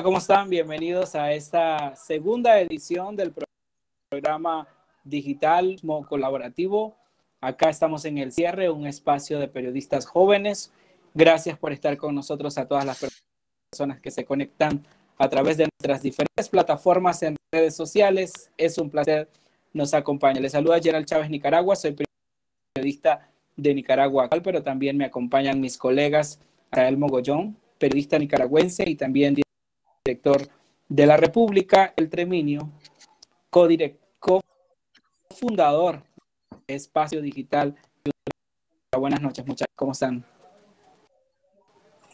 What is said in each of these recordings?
Hola, ¿cómo están? Bienvenidos a esta segunda edición del programa digital colaborativo. Acá estamos en el cierre, un espacio de periodistas jóvenes. Gracias por estar con nosotros a todas las personas que se conectan a través de nuestras diferentes plataformas en redes sociales. Es un placer nos acompaña. Les saluda Gerald Chávez Nicaragua, soy periodista de Nicaragua, pero también me acompañan mis colegas Rael Mogollón, periodista nicaragüense y también director de la República, El Treminio, cofundador de Espacio Digital. Buenas noches, muchachos, ¿cómo están?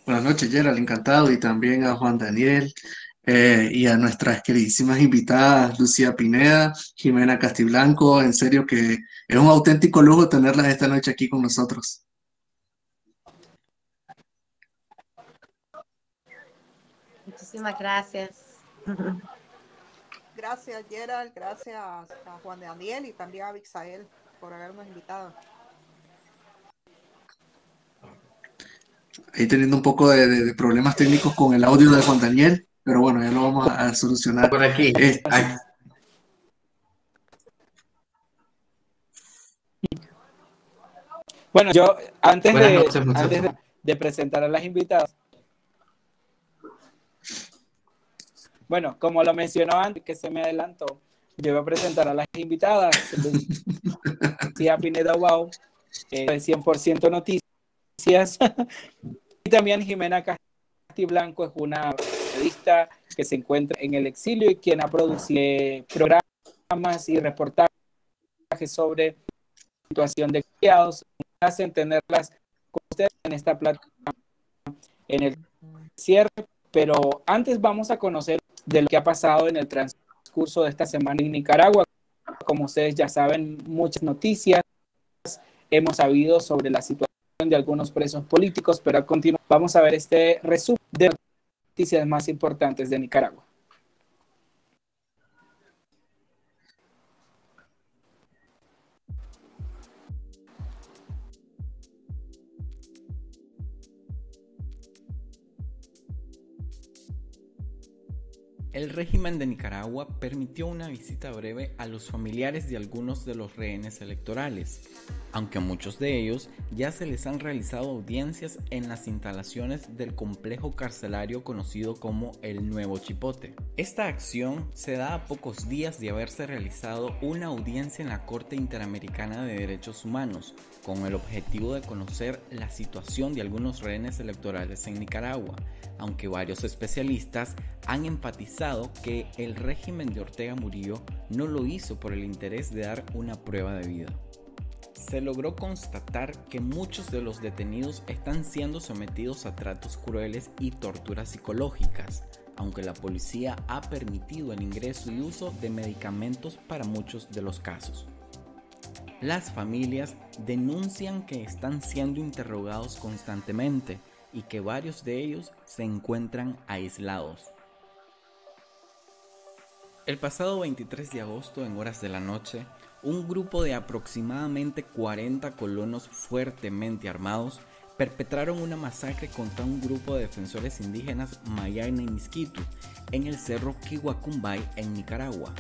Buenas noches, Gerald, encantado, y también a Juan Daniel eh, y a nuestras queridísimas invitadas, Lucía Pineda, Jimena Castiblanco, en serio que es un auténtico lujo tenerlas esta noche aquí con nosotros. Muchísimas gracias. Gracias, Gerald. Gracias a Juan de Daniel y también a Vixael por habernos invitado. Ahí teniendo un poco de, problemas técnicos con el audio de Juan Daniel, pero bueno, ya lo vamos a, solucionar. Por aquí. Eh, bueno, yo antes, de, de presentar a las invitadas, Bueno, como lo mencionó antes, que se me adelantó, yo voy a presentar a las invitadas. Lucía Pineda Wow, eh, 100% Noticias. y también Jimena Castiblanco es una periodista que se encuentra en el exilio y quien ha producido programas y reportajes sobre situación de criados. Hacen tenerlas con ustedes en esta plataforma en el cierre, pero antes vamos a conocer de lo que ha pasado en el transcurso de esta semana en Nicaragua. Como ustedes ya saben, muchas noticias hemos sabido sobre la situación de algunos presos políticos, pero a continuación vamos a ver este resumen de noticias más importantes de Nicaragua. El régimen de Nicaragua permitió una visita breve a los familiares de algunos de los rehenes electorales, aunque a muchos de ellos ya se les han realizado audiencias en las instalaciones del complejo carcelario conocido como el Nuevo Chipote. Esta acción se da a pocos días de haberse realizado una audiencia en la Corte Interamericana de Derechos Humanos, con el objetivo de conocer la situación de algunos rehenes electorales en Nicaragua, aunque varios especialistas han enfatizado que el régimen de Ortega Murillo no lo hizo por el interés de dar una prueba de vida. Se logró constatar que muchos de los detenidos están siendo sometidos a tratos crueles y torturas psicológicas, aunque la policía ha permitido el ingreso y uso de medicamentos para muchos de los casos. Las familias denuncian que están siendo interrogados constantemente, y que varios de ellos se encuentran aislados. El pasado 23 de agosto, en horas de la noche, un grupo de aproximadamente 40 colonos fuertemente armados perpetraron una masacre contra un grupo de defensores indígenas Mayana y Misquitu en el cerro Kiwakumbay en Nicaragua.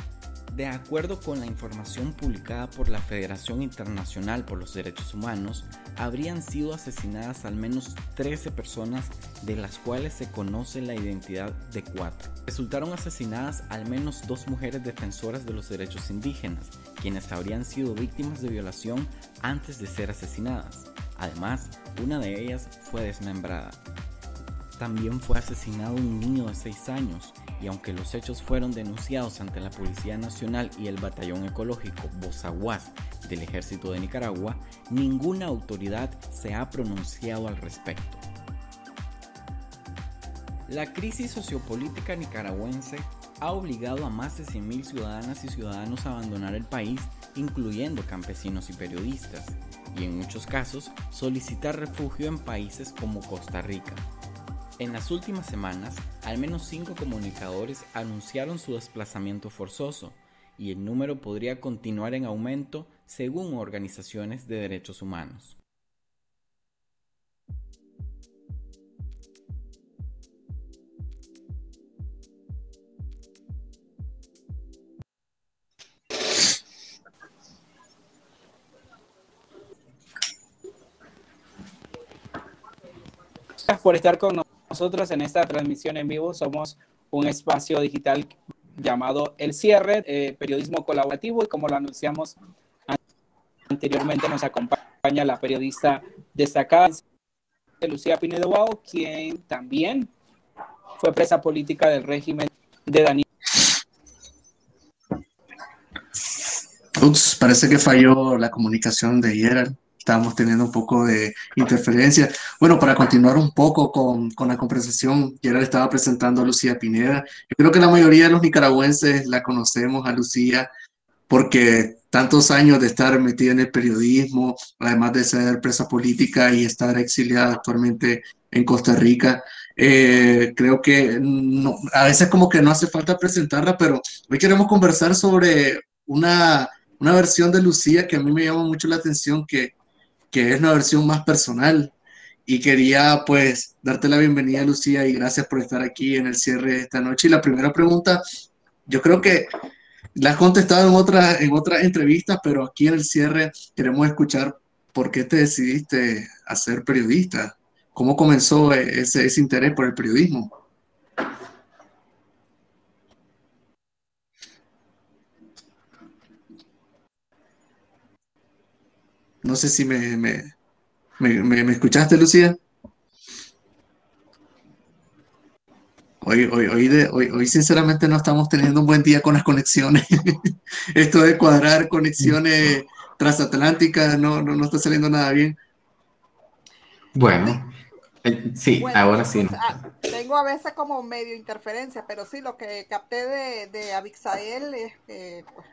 De acuerdo con la información publicada por la Federación Internacional por los Derechos Humanos, habrían sido asesinadas al menos 13 personas, de las cuales se conoce la identidad de cuatro. Resultaron asesinadas al menos dos mujeres defensoras de los derechos indígenas, quienes habrían sido víctimas de violación antes de ser asesinadas. Además, una de ellas fue desmembrada. También fue asesinado un niño de 6 años y aunque los hechos fueron denunciados ante la Policía Nacional y el Batallón Ecológico Bozaguas del Ejército de Nicaragua, ninguna autoridad se ha pronunciado al respecto. La crisis sociopolítica nicaragüense ha obligado a más de 100.000 ciudadanas y ciudadanos a abandonar el país, incluyendo campesinos y periodistas, y en muchos casos solicitar refugio en países como Costa Rica. En las últimas semanas, al menos cinco comunicadores anunciaron su desplazamiento forzoso y el número podría continuar en aumento según organizaciones de derechos humanos. Por estar con nosotros en esta transmisión en vivo. Somos un espacio digital llamado El Cierre, eh, periodismo colaborativo, y como lo anunciamos anteriormente, nos acompaña la periodista destacada Lucía Pinedo Wow, quien también fue presa política del régimen de Daniel. Parece que falló la comunicación de Gerald estábamos teniendo un poco de interferencia. Bueno, para continuar un poco con, con la conversación, le estaba presentando a Lucía Pineda. Yo creo que la mayoría de los nicaragüenses la conocemos a Lucía porque tantos años de estar metida en el periodismo, además de ser presa política y estar exiliada actualmente en Costa Rica, eh, creo que no, a veces como que no hace falta presentarla, pero hoy queremos conversar sobre una, una versión de Lucía que a mí me llama mucho la atención, que que es una versión más personal. Y quería pues darte la bienvenida, Lucía, y gracias por estar aquí en el cierre de esta noche. Y la primera pregunta, yo creo que la has contestado en otras en otras entrevistas, pero aquí en el cierre queremos escuchar por qué te decidiste a ser periodista. ¿Cómo comenzó ese, ese interés por el periodismo? No sé si me, me, me, escuchaste, Lucía. Hoy, hoy, hoy, de, hoy, hoy, sinceramente no estamos teniendo un buen día con las conexiones. Esto de cuadrar conexiones transatlánticas no, no, no está saliendo nada bien. Bueno, eh, sí, ahora sí. Pues, ah, tengo a veces como medio interferencia, pero sí, lo que capté de, de Abixael es que pues,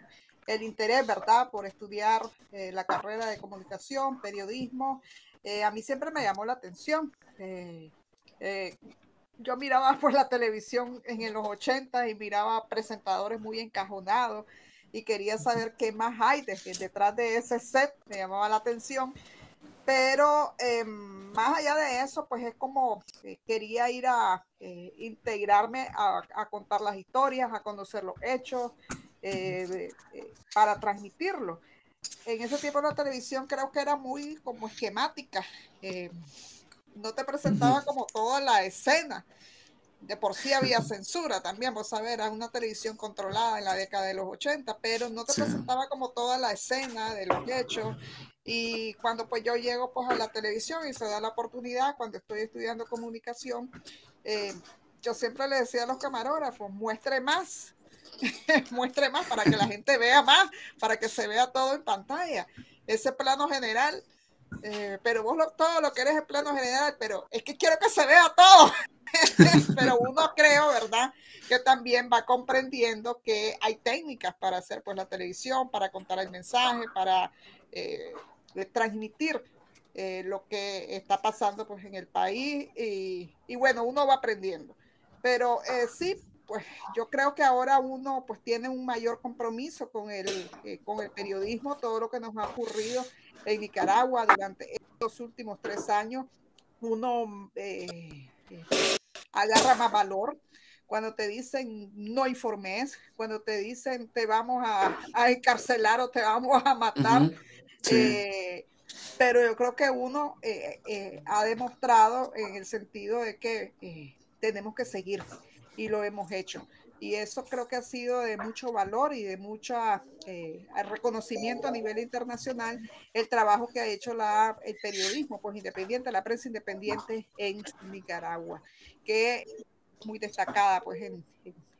el interés, ¿verdad?, por estudiar eh, la carrera de comunicación, periodismo. Eh, a mí siempre me llamó la atención. Eh, yo miraba por la televisión en los 80 y miraba presentadores muy encajonados y quería saber qué más hay detrás de ese set, me llamaba la atención. Pero em, más allá de eso, pues es como quería ir a integrarme a, contar las historias, a conocer los hechos, eh, eh, para transmitirlo. En ese tiempo la televisión creo que era muy como esquemática, eh, no te presentaba como toda la escena. De por sí había censura también, vos sabés, era una televisión controlada en la década de los 80, pero no te presentaba como toda la escena de los hechos. Y cuando pues yo llego pues a la televisión y se da la oportunidad, cuando estoy estudiando comunicación, yo siempre le decía a los camarógrafos, muestre más, muestre más para que la gente vea más, para que se vea todo en pantalla. Ese plano general, eh, pero vos todo lo que eres el plano general, pero es que quiero que se vea todo. pero uno creo, ¿verdad? Que también va comprendiendo que hay técnicas para hacer pues la televisión, para contar el mensaje, para eh, transmitir eh, lo que está pasando pues en el país y bueno, uno va aprendiendo. Pero sí, pues yo creo que ahora uno pues tiene un mayor compromiso con el, eh, con el periodismo, todo lo que nos ha ocurrido en Nicaragua durante estos últimos tres años, uno eh, eh, agarra más valor. Cuando te dicen no informes, cuando te dicen te vamos a, a encarcelar o te vamos a matar, pero yo creo que uno ha demostrado en el sentido de que tenemos que seguir y lo hemos hecho. Y eso creo que ha sido de mucho valor y de mucho eh, reconocimiento a nivel internacional el trabajo que ha hecho la, el periodismo pues, independiente, la prensa independiente en Nicaragua, que es muy destacada pues, en,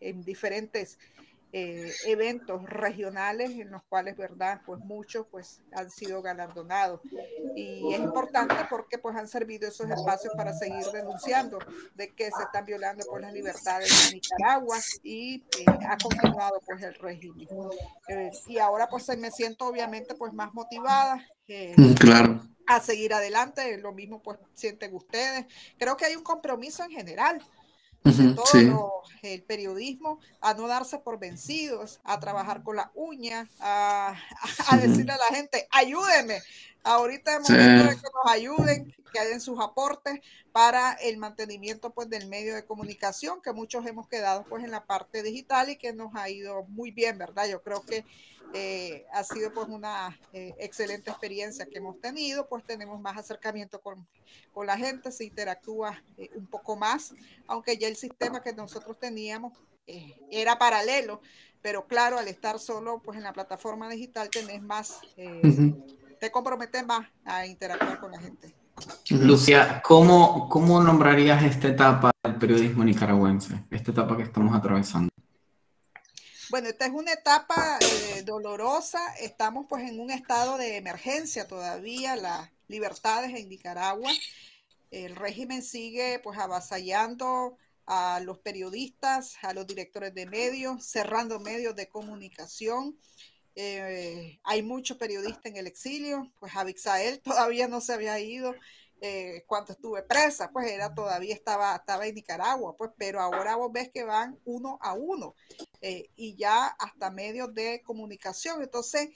en diferentes eh, eventos regionales en los cuales, verdad, pues muchos pues han sido galardonados. Y es importante porque pues han servido esos espacios para seguir denunciando de que se están violando por pues, las libertades en Nicaragua y eh, ha continuado pues el régimen. Eh, y ahora pues me siento obviamente pues más motivada. Mm, claro a seguir adelante, lo mismo pues sienten ustedes. Creo que hay un compromiso en general de todo el periodismo, a no darse por vencidos, a trabajar con la uña, a, decirle a la gente, ayúdeme. Ahorita es momento de que nos ayuden, que den sus aportes para el mantenimiento pues del medio de comunicación, que muchos hemos quedado pues en la parte digital y que nos ha ido muy bien, ¿verdad? Yo creo que eh, ha sido pues una eh, excelente experiencia que hemos tenido, pues tenemos más acercamiento con, con la gente, se interactúa eh, un poco más, aunque ya el sistema que nosotros teníamos era paralelo, pero claro, al estar solo pues en la plataforma digital tenés más, te comprometes más a interactuar con la gente. Lucia, ¿cómo, ¿cómo nombrarías esta etapa del periodismo nicaragüense, esta etapa que estamos atravesando? Bueno, esta es una etapa eh, dolorosa. Estamos pues en un estado de emergencia todavía, las libertades en Nicaragua. El régimen sigue pues avasallando a los periodistas, a los directores de medios, cerrando medios de comunicación. Eh, hay muchos periodistas en el exilio, pues Abixael todavía no se había ido, eh, cuando estuve presa, pues era todavía estaba, estaba en Nicaragua, pues, pero ahora vos ves que van uno a uno eh, y ya hasta medios de comunicación. Entonces,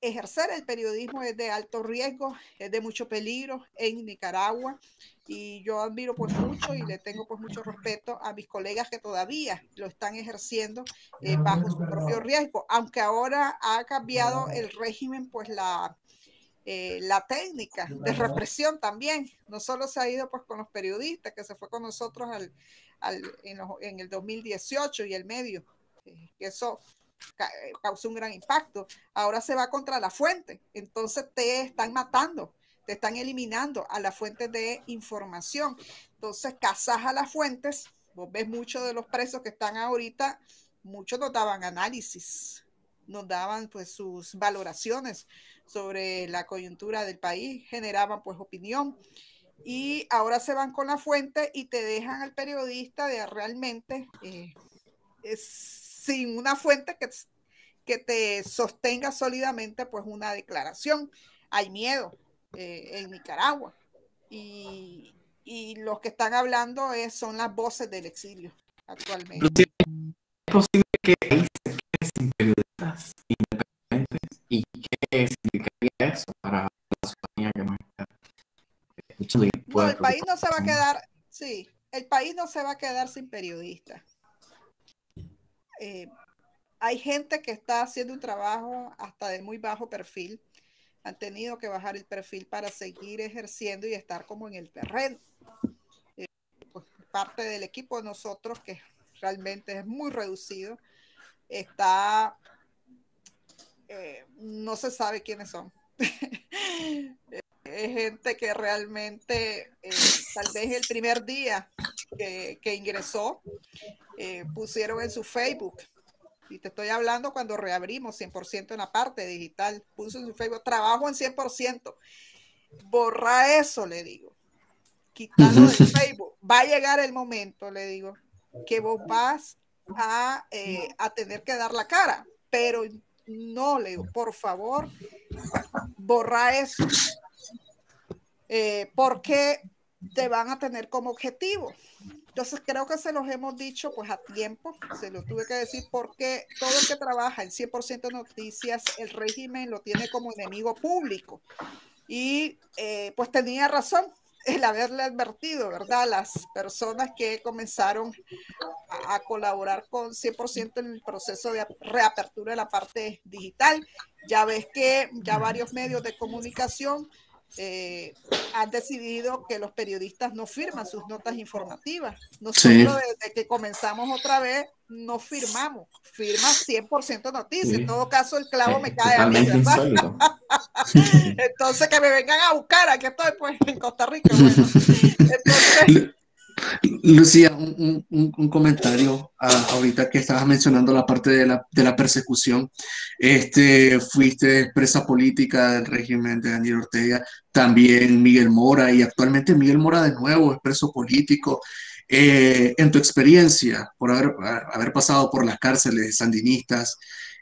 ejercer el periodismo es de alto riesgo, es de mucho peligro en Nicaragua y yo admiro pues mucho y le tengo pues mucho respeto a mis colegas que todavía lo están ejerciendo bajo su propio riesgo, aunque ahora ha cambiado el régimen pues la eh, la técnica de represión también. No solo se ha ido pues con los periodistas, que se fue con nosotros al, en, el 2018 y el medio, eh, eso eh, causó un gran impacto. Ahora se va contra la fuente, entonces te están matando, te están eliminando a la fuente de información. Entonces cazas a las fuentes, vos ves muchos de los presos que están ahorita, muchos nos daban análisis, nos daban pues sus valoraciones sobre la coyuntura del país, generaban pues opinión y ahora se van con la fuente y te dejan al periodista de realmente eh, sin una fuente que, que te sostenga sólidamente pues una declaración. Hay miedo eh, en Nicaragua y, y, los que están hablando es, son las voces del exilio actualmente. ¿Es posible que se sin periodistas independientes y qué significaría eso para la ciudadanía que está escuchando. el país no se va a quedar, sí, el país no se va a quedar sin periodistas. Eh, hay gente que está haciendo un trabajo hasta de muy bajo perfil. Han tenido que bajar el perfil para seguir ejerciendo y estar como en el terreno. Eh, pues, parte del equipo de nosotros, que realmente es muy reducido, está eh, no se sabe quiénes son. es gente que realmente, eh, tal vez el primer día que, ingresó, eh, pusieron en su Facebook, y te estoy hablando cuando reabrimos 100% en la parte digital, puso en su Facebook, trabajo en 100%. Borra eso, le digo. Quitando del Facebook. Va a llegar el momento, le digo, que vos vas a, a tener que dar la cara, pero no, le digo, por favor, borra eso. Eh, porque te van a tener como objetivo. Entonces creo que se los hemos dicho pues a tiempo, se lo tuve que decir porque todo el que trabaja en 100% noticias, el régimen lo tiene como enemigo público. Y eh, pues tenía razón, el haberle advertido, ¿verdad? Las personas que comenzaron a, colaborar con 100% en el proceso de reapertura de la parte digital. Ya ves que ya varios medios de comunicación eh, han decidido que los periodistas no firman sus notas informativas. Nosotros desde que comenzamos otra vez no firmamos, firma 100% noticia. En todo caso, el clavo me cae a mí, Entonces, que me vengan a buscar, aquí estoy pues en Costa Rica. Entonces, Lucía, un, comentario ah, ahorita que estabas mencionando la parte de la, de persecución. Este, fuiste presa política del régimen de Daniel Ortega, también Miguel Mora y actualmente Miguel Mora de nuevo es preso político. Eh, en tu experiencia, por haber, pasado por las cárceles sandinistas,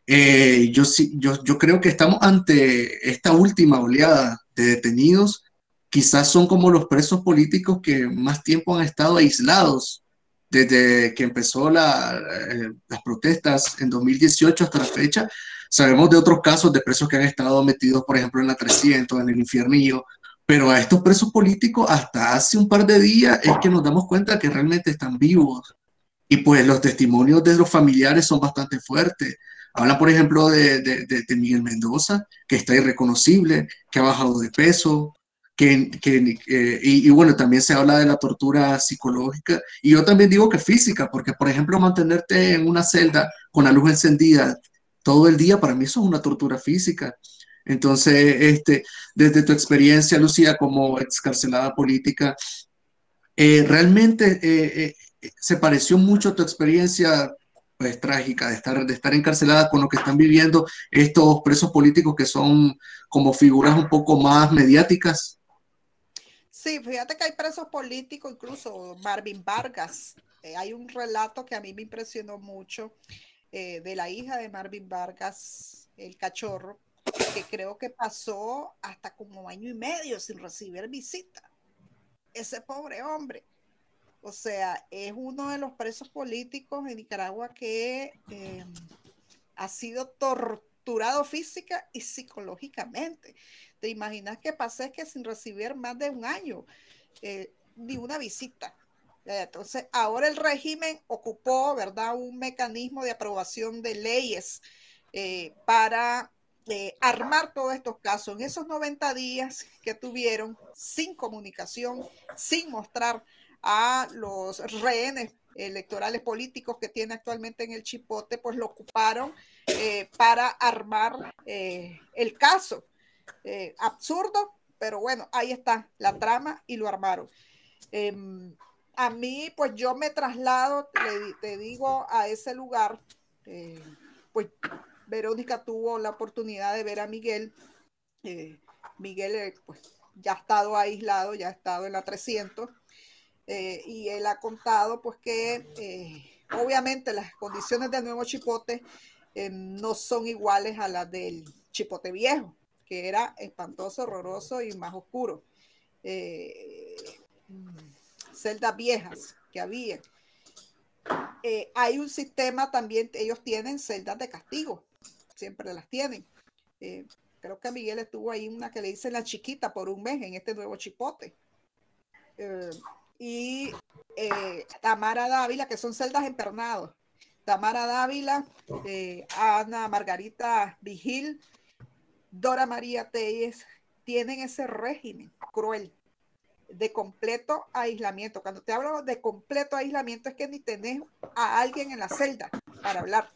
eh, yo, yo, yo creo que estamos ante esta última oleada detenidos, quizás son como los presos políticos que más tiempo han estado aislados desde que empezó eh, las protestas en 2018 hasta la fecha. Sabemos de otros casos de presos que han estado metidos, por ejemplo, en la 300, en el infiernillo, pero a estos presos políticos hasta hace un par de días es que nos damos cuenta que realmente están vivos. Y pues los testimonios de los familiares son bastante fuertes. Habla, por ejemplo, de, de, Miguel Mendoza, que está irreconocible, que ha bajado de peso, que, que eh, y, y, bueno, también se habla de la tortura psicológica. Y yo también digo que física, porque, por ejemplo, mantenerte en una celda con la luz encendida todo el día, para mí eso es una tortura física. Entonces, este, desde tu experiencia, Lucía, como excarcelada política, eh, ¿realmente eh, eh, se pareció mucho tu experiencia pues, trágica de estar, de estar encarcelada con lo que están viviendo estos presos políticos que son como figuras un poco más mediáticas? Sí, fíjate que hay presos políticos, incluso Marvin Vargas. hay un relato que a mí me impresionó mucho de la hija de Marvin Vargas, el cachorro, que creo que pasó hasta como año y medio sin recibir visita. Ese pobre hombre. O sea, es uno de los presos políticos en Nicaragua que eh, ha sido torturado física y psicológicamente. ¿Te imaginas que pasé que sin recibir más de un año eh, ni una visita? Entonces, ahora el régimen ocupó, ¿verdad?, un mecanismo de aprobación de leyes eh, para armar todos estos casos en esos 90 días que tuvieron sin comunicación, sin mostrar a los rehenes electorales políticos que tiene actualmente en el Chipote, pues lo ocuparon eh, para armar eh, el caso. Eh, absurdo, pero bueno, ahí está la trama y lo armaron. Em, a mí, pues yo me traslado, te digo, a ese lugar, pues Verónica tuvo la oportunidad de ver a Miguel. Eh, Miguel eh, pues, ya ha estado aislado, ya ha estado en la 300 eh, y él ha contado pues que obviamente las condiciones del nuevo chipote no son iguales a las del chipote viejo, que era espantoso, horroroso y más oscuro. celdas viejas que había. hay un sistema también, ellos tienen celdas de castigo, siempre las tienen. Eh, creo que Miguel estuvo ahí una que le dice la chiquita por un mes en este nuevo chipote. Eh, y eh, Tamara Dávila, que son celdas empernados. Tamara Dávila, Ana Margarita Vigil, Dora María Telles, tienen ese régimen cruel de completo aislamiento. Cuando te hablo de completo aislamiento es que ni tenés a alguien en la celda para hablar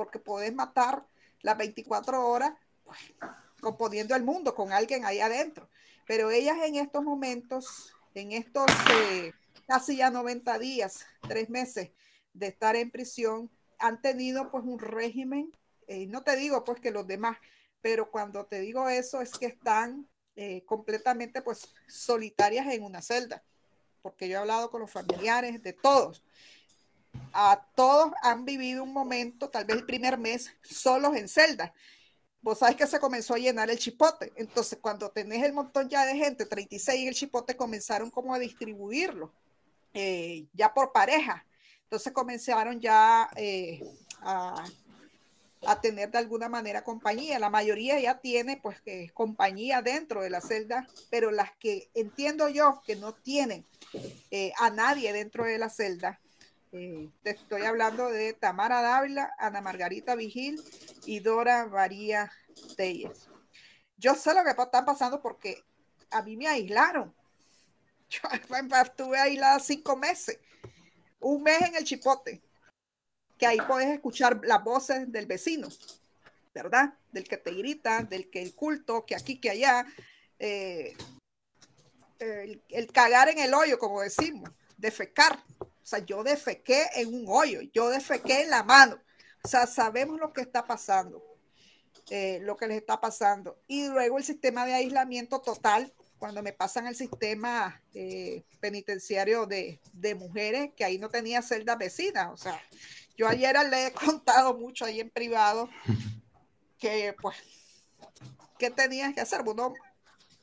porque podés matar las 24 horas pues, componiendo el mundo con alguien ahí adentro. Pero ellas en estos momentos, en estos eh, casi ya 90 días, tres meses de estar en prisión, han tenido pues un régimen, eh, no te digo pues que los demás, pero cuando te digo eso es que están eh, completamente pues solitarias en una celda, porque yo he hablado con los familiares de todos a todos han vivido un momento, tal vez el primer mes, solos en celda. Vos sabes que se comenzó a llenar el chipote. Entonces, cuando tenés el montón ya de gente, 36 en el chipote, comenzaron como a distribuirlo, eh, ya por pareja. Entonces comenzaron ya eh, a, a, tener de alguna manera compañía. La mayoría ya tiene pues compañía dentro de la celda, pero las que entiendo yo que no tienen eh, a nadie dentro de la celda, eh, te estoy hablando de Tamara Dávila, Ana Margarita Vigil y Dora María Telles. Yo sé lo que están pasando porque a mí me aislaron. Yo estuve aislada cinco meses, un mes en el chipote, que ahí puedes escuchar las voces del vecino, ¿verdad? Del que te grita, del que el culto, que aquí, que allá. Eh, el, cagar en el hoyo, como decimos, defecar o sea, yo defequé en un hoyo, yo defequé en la mano. O sea, sabemos lo que está pasando, eh, lo que les está pasando. Y luego el sistema de aislamiento total, cuando me pasan el sistema eh, penitenciario de, de, mujeres, que ahí no tenía celdas vecinas. O sea, yo ayer le he contado mucho ahí en privado que, pues, ¿qué tenías que hacer? Uno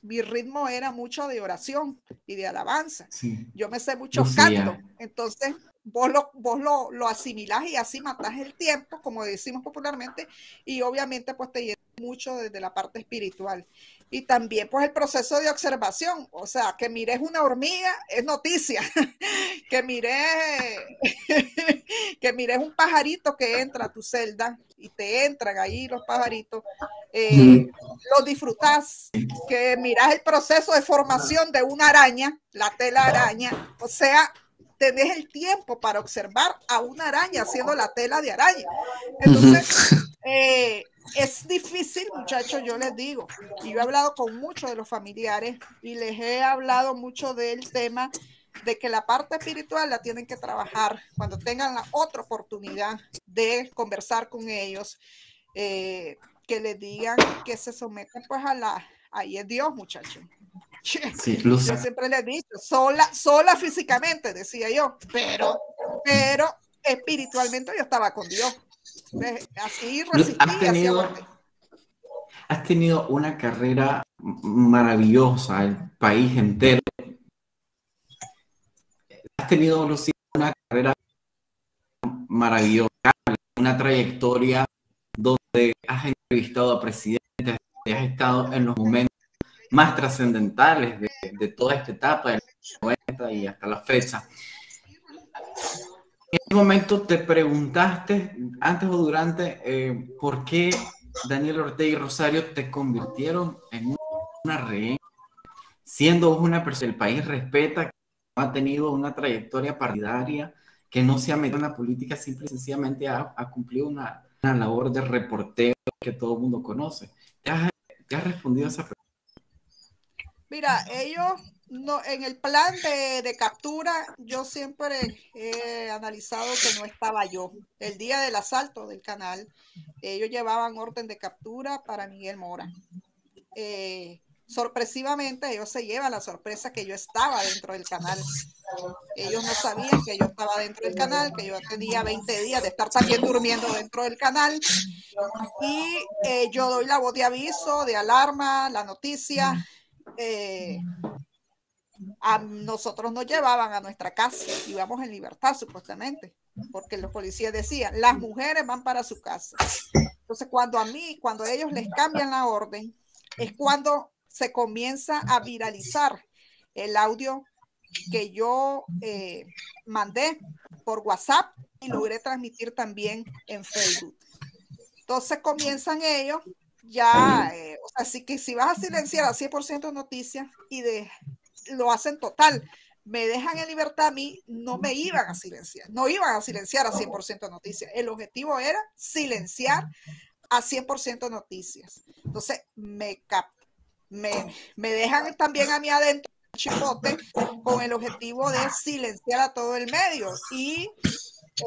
mi ritmo era mucho de oración y de alabanza. Sí. Yo me sé muchos Lucía. cantos, entonces vos, lo, vos lo, lo asimilás y así matás el tiempo, como decimos popularmente, y obviamente pues te llena mucho desde la parte espiritual. Y también pues el proceso de observación, o sea, que mires una hormiga es noticia, que mires, que mires un pajarito que entra a tu celda y te entran ahí los pajaritos, eh, Ujú. lo disfrutas, que miras el proceso de formación de una araña, la tela araña, o sea, tenés el tiempo para observar a una araña haciendo la tela de araña. Entonces, eh, es difícil, muchachos, yo les digo, y yo he hablado con muchos de los familiares y les he hablado mucho del tema de que la parte espiritual la tienen que trabajar cuando tengan la otra oportunidad de conversar con ellos, eh, que les digan que se someten pues a la, ahí es Dios, muchachos. Sí, Yo siempre les he dicho, sola, sola físicamente, decía yo, pero, pero espiritualmente yo estaba con Dios. Entonces, Así resistí, Has tenido, aguanté. has tenido una carrera maravillosa, el país entero. Has tenido, Lucía, una carrera maravillosa, una trayectoria donde has entrevistado a presidentes, has estado en los momentos más trascendentales de, de toda esta etapa, de los 90 y hasta la fecha. En ese momento te preguntaste, antes o durante, eh, por qué Daniel Ortega y Rosario te convirtieron en una rehén, siendo una persona que el país respeta, que no ha tenido una trayectoria partidaria, que no se ha metido en la política, simple y sencillamente ha, ha cumplido una, una labor de reporteo que todo el mundo conoce. ¿Te has, te has respondido a esa pregunta? Mira, ellos no, en el plan de, captura, yo siempre he analizado que no estaba yo. El día del asalto del canal, ellos llevaban orden de captura para Miguel Mora. Eh, sorpresivamente, ellos se llevan la sorpresa que yo estaba dentro del canal. Ellos no sabían que yo estaba dentro del canal, que yo tenía 20 días de estar también durmiendo dentro del canal. Y eh, yo doy la voz de aviso, de alarma, la noticia. Eh, a nosotros nos llevaban a nuestra casa, íbamos en libertad supuestamente, porque los policías decían, las mujeres van para su casa. Entonces, cuando a mí, cuando ellos les cambian la orden, es cuando se comienza a viralizar el audio que yo eh, mandé por WhatsApp y logré transmitir también en Facebook. Entonces comienzan ellos ya, eh, o sea, así que si vas a silenciar a 100% noticias y de, lo hacen total, me dejan en libertad a mí, no me iban a silenciar, no iban a silenciar a 100% noticias. El objetivo era silenciar a 100% noticias. Entonces, me, cap me, me dejan también a mí adentro chipote con el objetivo de silenciar a todo el medio y,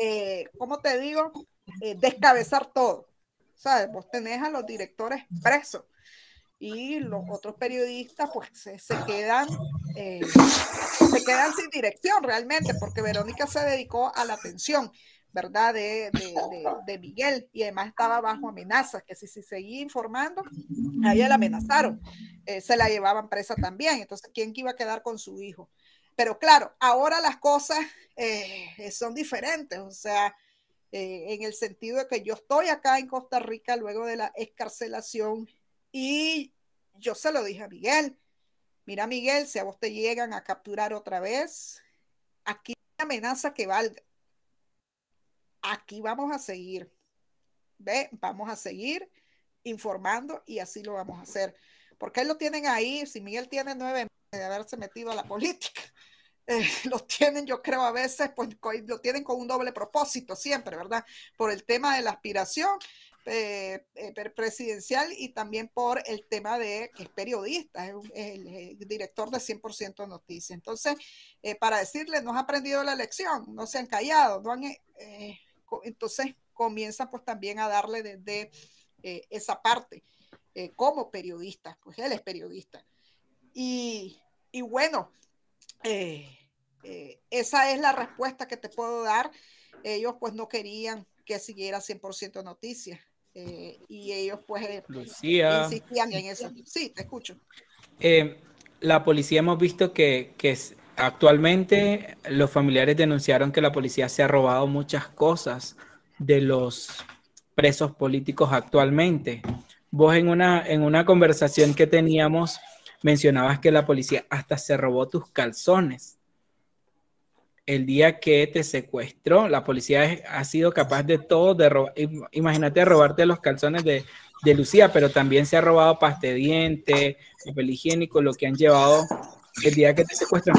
eh, ¿cómo te digo? Eh, descabezar todo. ¿Sabes? Vos tenés a los directores presos y los otros periodistas pues se, se quedan eh, se quedan sin dirección realmente porque Verónica se dedicó a la atención verdad de, de, Miguel y además estaba bajo amenaza que si se seguía informando a ella la amenazaron eh, se la llevaban presa también entonces quién iba a quedar con su hijo pero claro ahora las cosas eh, son diferentes o sea eh, en el sentido de que yo estoy acá en Costa Rica luego de la escarcelación y yo se lo dije a Miguel, mira Miguel, si a vos te llegan a capturar otra vez, aquí hay amenaza que valga. Aquí vamos a seguir. ¿Ve? Vamos a seguir informando y así lo vamos a hacer. Porque él lo tienen ahí, si Miguel tiene nueve meses de haberse metido a la política, eh, lo tienen, yo creo, a veces, pues lo tienen con un doble propósito siempre, ¿verdad? Por el tema de la aspiración eh, eh, presidencial y también por el tema de que es periodista, es, el, director de 100% Noticias. Entonces, eh, para decirles, no han aprendido la lección, no se han callado, entonces comienzan pues también a darle desde esa parte como periodista, pues él es periodista. Y, y bueno, eh, eh, esa es la respuesta que te puedo dar. Ellos pues no querían que siguiera 100% noticias eh, y ellos pues Lucía. insistían en eso. Sí, te escucho. eh, la policía hemos visto que, que actualmente los familiares denunciaron que la policía se ha robado muchas cosas de los presos políticos actualmente. Vos en una, en una conversación que teníamos mencionabas que la policía hasta se robó tus calzones. El día que te secuestró, la policía ha sido capaz de todo, de. Imagínate robarte los calzones de, Lucía, pero también se ha robado paste de diente, papel higiénico, lo que han llevado el día que te secuestran.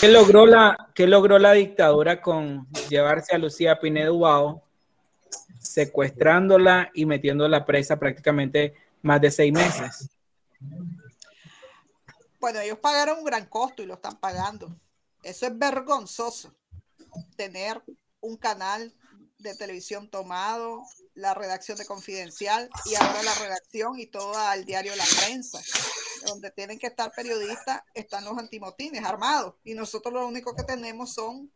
¿Qué logró la, qué logró la dictadura con llevarse a Lucía Pinedo Ubao, secuestrándola y metiéndola presa prácticamente más de seis meses? Bueno, ellos pagaron un gran costo y lo están pagando. Eso es vergonzoso, tener un canal de televisión tomado, la redacción de Confidencial y ahora la redacción y todo el diario La Prensa, donde tienen que estar periodistas, están los antimotines armados y nosotros lo único que tenemos son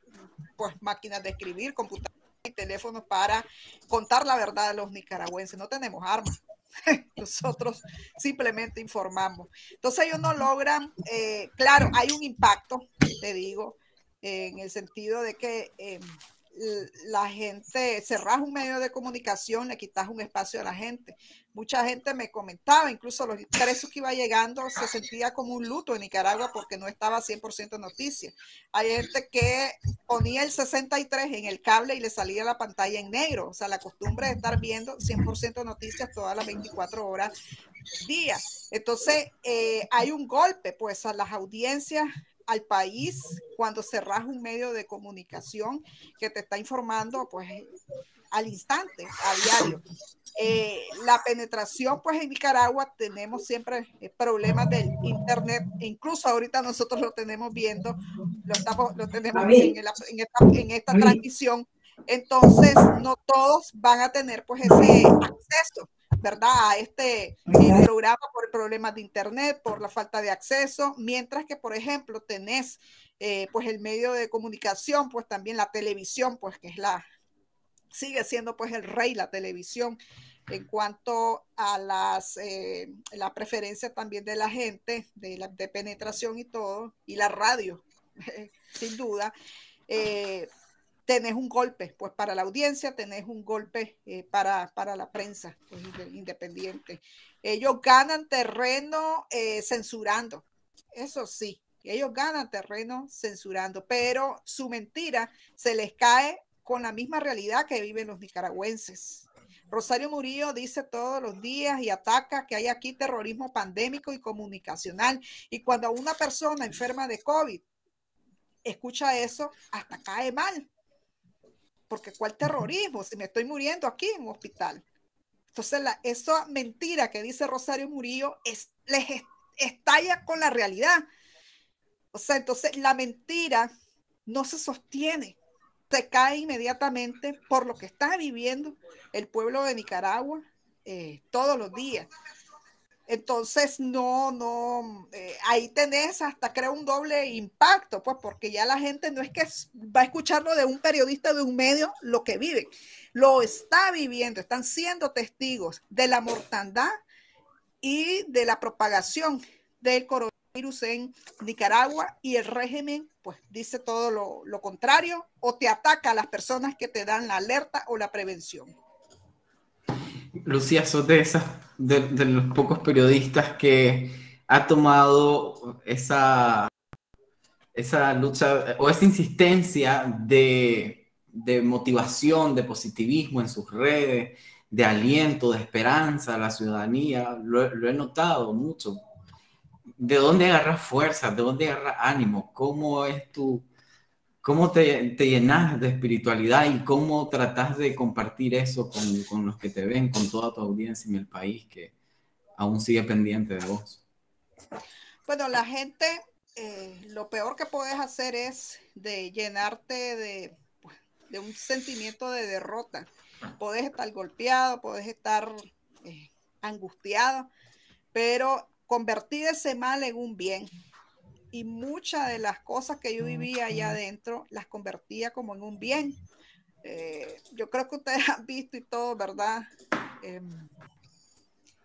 pues máquinas de escribir, computadoras y teléfonos para contar la verdad de los nicaragüenses. No tenemos armas. Nosotros simplemente informamos. Entonces ellos no logran, eh, claro, hay un impacto, te digo, en el sentido de que eh, la gente, cerras un medio de comunicación, le quitas un espacio a la gente. Mucha gente me comentaba, incluso los presos que iba llegando se sentía como un luto en Nicaragua porque no estaba 100% noticia. Hay gente que ponía el 63 en el cable y le salía la pantalla en negro. O sea, la costumbre de estar viendo 100% noticias todas las 24 horas día. Entonces, eh, hay un golpe pues a las audiencias al país cuando cerras un medio de comunicación que te está informando pues al instante, a diario. Eh, la penetración, pues en Nicaragua tenemos siempre eh, problemas del internet, incluso ahorita nosotros lo tenemos viendo, lo, estamos, lo tenemos en, esta, en esta transmisión, entonces no todos van a tener pues ese acceso ¿verdad? A este eh, programa por problemas de internet, por la falta de acceso, mientras que, por ejemplo, tenés eh, pues el medio de comunicación, pues también la televisión, pues que es la, sigue siendo pues el rey la televisión en cuanto a las eh, la preferencia también de la gente, de, la, de penetración y todo, y la radio, sin duda. Eh, tenés un golpe, pues para la audiencia tenés un golpe eh, para, para, la prensa pues, independiente. Ellos ganan terreno eh, censurando, eso sí, ellos ganan terreno censurando, pero su mentira se les cae con la misma realidad que viven los nicaragüenses. Rosario Murillo dice todos los días y ataca que hay aquí terrorismo pandémico y comunicacional. Y cuando una persona enferma de COVID escucha eso, hasta cae mal porque ¿cuál terrorismo? Si me estoy muriendo aquí en un hospital. Entonces, la, esa mentira que dice Rosario Murillo es, les estalla con la realidad. O sea, entonces la mentira no se sostiene, se cae inmediatamente por lo que está viviendo el pueblo de Nicaragua eh, todos los días. Entonces, no, no, eh, ahí tenés hasta creo un doble impacto, pues porque ya la gente no es que va a escucharlo de un periodista de un medio lo que vive, lo está viviendo, están siendo testigos de la mortandad y de la propagación del coronavirus en Nicaragua y el régimen pues dice todo lo, lo contrario o te ataca a las personas que te dan la alerta o la prevención. Lucía, sos de, esas, de, los pocos periodistas que ha tomado esa, esa lucha o esa insistencia de, motivación, de positivismo en sus redes, de aliento, de esperanza a la ciudadanía. Lo, lo he notado mucho. ¿De dónde agarras fuerza? ¿De dónde agarras ánimo? ¿Cómo es tu, ¿Cómo te, llenas de espiritualidad y cómo tratas de compartir eso con, con, los que te ven, con toda tu audiencia en el país que aún sigue pendiente de vos? Bueno, la gente, eh, lo peor que puedes hacer es de llenarte de, un sentimiento de derrota. Puedes estar golpeado, puedes estar eh, angustiado, pero convertir ese mal en un bien y muchas de las cosas que yo vivía allá adentro las convertía como en un bien. Eh, yo creo que ustedes han visto y todo, ¿verdad? Eh,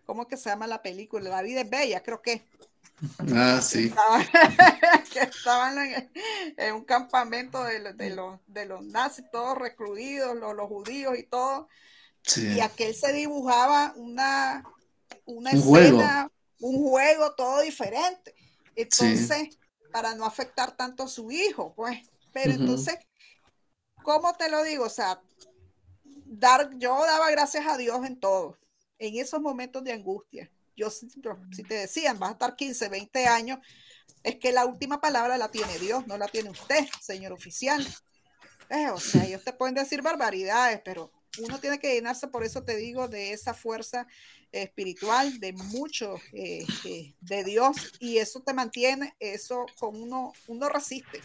¿Cómo es que se llama la película? La vida es bella, creo que. Ah, sí. que estaban en, un campamento de, los, de los nazis, todos recluidos, los, judíos y todo. Y aquel se dibujaba una, una un escena, juego. un juego todo diferente. Entonces, para no afectar tanto a su hijo, pues. Pero entonces, ¿cómo te lo digo? O sea, dar, yo daba gracias a Dios en todo, en esos momentos de angustia yo si te decían, vas a estar 15, 20 años, es que la última palabra la tiene Dios, no la tiene usted, señor oficial. Eh, o sea, ellos te pueden decir barbaridades, pero uno tiene que llenarse, por eso te digo, de esa fuerza espiritual, de mucho eh, eh, de Dios, y eso te mantiene, eso con uno, uno resiste.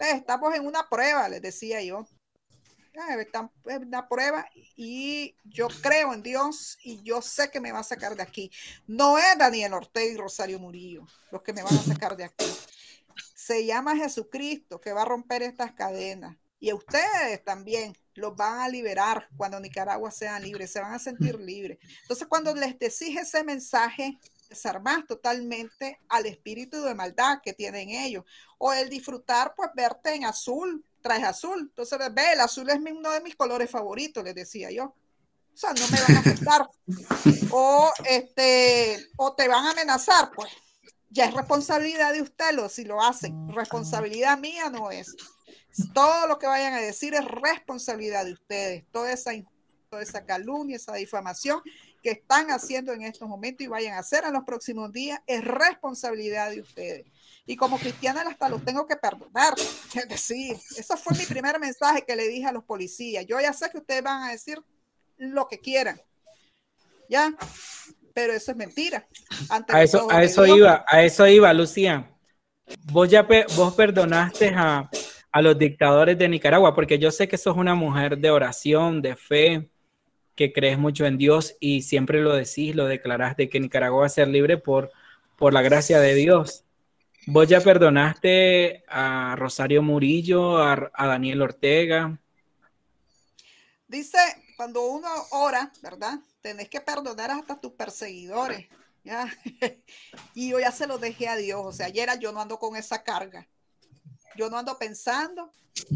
estamos en una prueba, les decía yo, es una prueba y yo creo en Dios y yo sé que me va a sacar de aquí. No es Daniel Ortega y Rosario Murillo los que me van a sacar de aquí. Se llama Jesucristo que va a romper estas cadenas y ustedes también los van a liberar cuando Nicaragua sea libre, se van a sentir libres. Entonces cuando les decís ese mensaje, desarmas totalmente al espíritu de maldad que tienen ellos o el disfrutar pues verte en azul traje azul. Entonces, ve, el azul es uno de mis colores favoritos, les decía yo. O sea, no me van a afectar. o, este, o te van a amenazar, pues ya es responsabilidad de ustedes si lo hacen. Responsabilidad mía no es. Todo lo que vayan a decir es responsabilidad de ustedes. Toda esa, toda esa calumnia, esa difamación que están haciendo en estos momentos y vayan a hacer en los próximos días es responsabilidad de ustedes. Y como cristiana hasta los tengo que perdonar. Es decir, ese fue mi primer mensaje que le dije a los policías. Yo ya sé que ustedes van a decir lo que quieran. ¿Ya? Pero eso es mentira. a eso, a eso iba, a eso iba, Lucía. Vos ya vos perdonaste a, a los dictadores de Nicaragua, porque yo sé que sos una mujer de oración, de fe, que crees mucho en Dios y siempre lo decís, lo declarás de que Nicaragua va a ser libre por, por la gracia de Dios. ¿Vos ya perdonaste a Rosario Murillo, a, Daniel Ortega? Dice, cuando uno ora, ¿verdad? Tenés que perdonar hasta tus perseguidores. ¿ya? y yo ya se lo dejé a Dios. O sea, ayer yo no ando con esa carga. Yo no ando pensando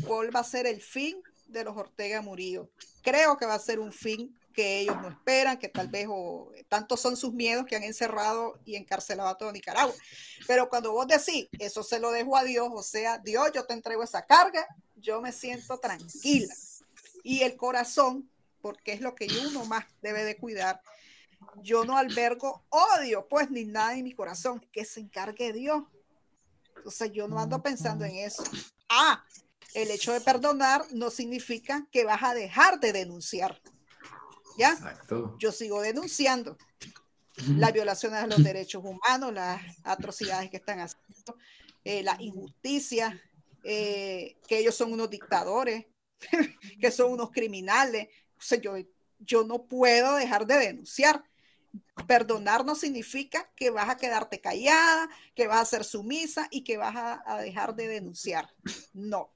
cuál va a ser el fin de los Ortega Murillo. Creo que va a ser un fin que ellos no esperan, que tal vez o, tantos son sus miedos que han encerrado y encarcelado a todo Nicaragua. Pero cuando vos decís, eso se lo dejo a Dios, o sea, Dios, yo te entrego esa carga, yo me siento tranquila. Y el corazón, porque es lo que uno más debe de cuidar, yo no albergo odio, pues ni nada en mi corazón, que se encargue Dios. Entonces yo no ando pensando en eso. Ah, el hecho de perdonar no significa que vas a dejar de denunciar. ¿Ya? Yo sigo denunciando las violaciones a los derechos humanos, las atrocidades que están haciendo, eh, la injusticia, eh, que ellos son unos dictadores, que son unos criminales. O sea, yo, yo no puedo dejar de denunciar. Perdonar no significa que vas a quedarte callada, que vas a ser sumisa y que vas a dejar de denunciar. No,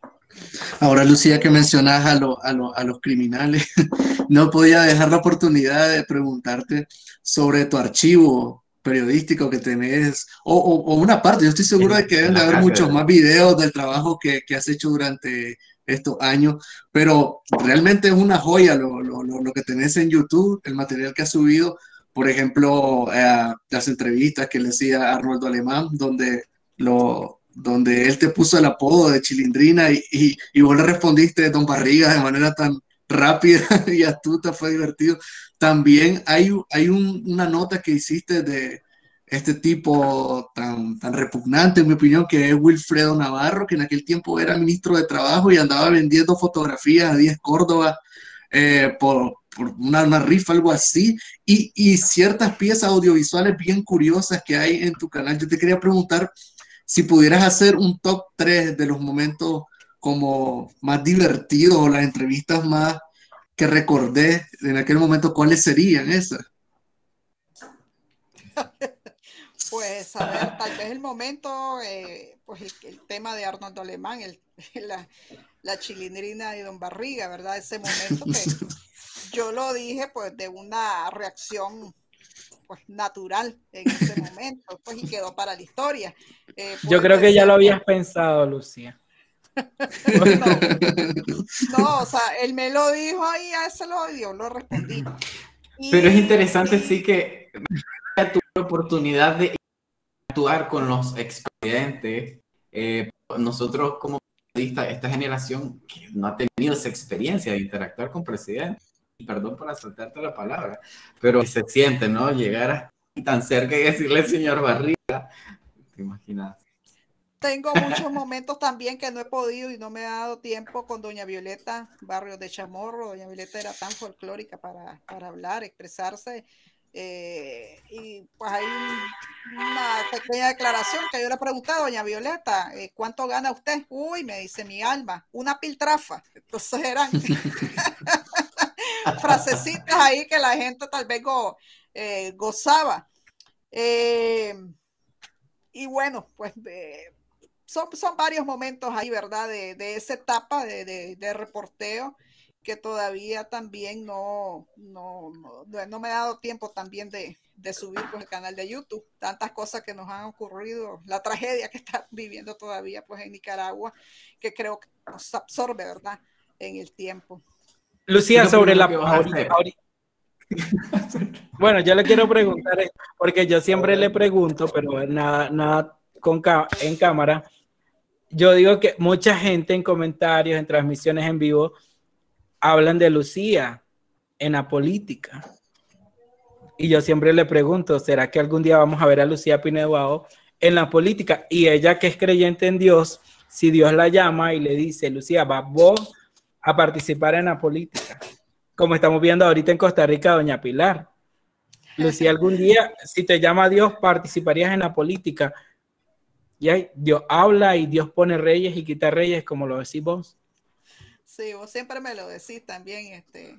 Ahora, Lucía, que mencionas a, a, los criminales, no podía dejar la oportunidad de preguntarte sobre tu archivo periodístico que tenés, o, una parte, yo estoy seguro de que deben de haber muchos más videos del trabajo que, has hecho durante estos años, pero realmente es una joya lo, que tenés en YouTube, el material que has subido, por ejemplo, eh, las entrevistas que le hacía Arnoldo Alemán, donde lo, donde él te puso el apodo de Chilindrina y, y, vos le respondiste Don Barriga de manera tan rápida y astuta, fue divertido. También hay, hay una nota que hiciste de este tipo tan, tan repugnante, en mi opinión, que es Wilfredo Navarro, que en aquel tiempo era ministro de Trabajo y andaba vendiendo fotografías a 10 Córdoba eh, por, por una, rifa, algo así, y, y ciertas piezas audiovisuales bien curiosas que hay en tu canal. Yo te quería preguntar, si pudieras hacer un top 3 de los momentos como más divertidos o las entrevistas más que recordé en aquel momento, ¿cuáles serían esas? Pues a ver, tal vez el momento, eh, pues el, tema de Arnoldo Alemán, el, la, la, chilindrina de Don Barriga, ¿verdad? Ese momento que yo lo dije pues de una reacción pues, natural en ese momento, pues, y quedó para la historia. Eh, Yo creo que ya lo habías pensado, Lucía. no, o sea, él me lo dijo y a ese lo dio, lo respondí. Pero es interesante, sí, que tuve la oportunidad de actuar con los expedientes. Eh, nosotros como esta generación que no ha tenido esa experiencia de interactuar con presidentes, perdón por asaltarte la palabra, pero se siente, ¿no? Llegar tan cerca y decirle señor Barriga, te imaginas. Tengo muchos momentos también que no he podido y no me ha dado tiempo con doña Violeta, barrio de Chamorro. Doña Violeta era tan folclórica para, para hablar, expresarse. Eh, y pues hay una pequeña declaración que yo le he preguntado, doña Violeta, eh, ¿cuánto gana usted? Uy, me dice mi alma, una piltrafa. Entonces eran frasecitas ahí que la gente tal vez eh, gozaba. y bueno, pues son, son varios momentos ahí, ¿verdad? De, de esa etapa de, de, de, reporteo que todavía también no, no, no, no me ha dado tiempo también de, de subir pues el canal de YouTube. Tantas cosas que nos han ocurrido, la tragedia que está viviendo todavía pues en Nicaragua, que creo que nos absorbe, ¿verdad? En el tiempo. Lucía, sobre la... Bueno, yo le quiero preguntar, porque yo siempre le pregunto, pero nada, nada con en cámara, yo digo que mucha gente en comentarios, en transmisiones en vivo, hablan de Lucía en la política. Y yo siempre le pregunto, ¿será que algún día vamos a ver a Lucía Pinedo en la política? Y ella que es creyente en Dios, si Dios la llama y le dice, Lucía, va vos a participar en la política, como estamos viendo ahorita en Costa Rica, doña Pilar. Lucía, algún día, si te llama Dios, participarías en la política. Y Dios habla y Dios pone reyes y quita reyes, como lo decís vos. Sí, vos siempre me lo decís también, este,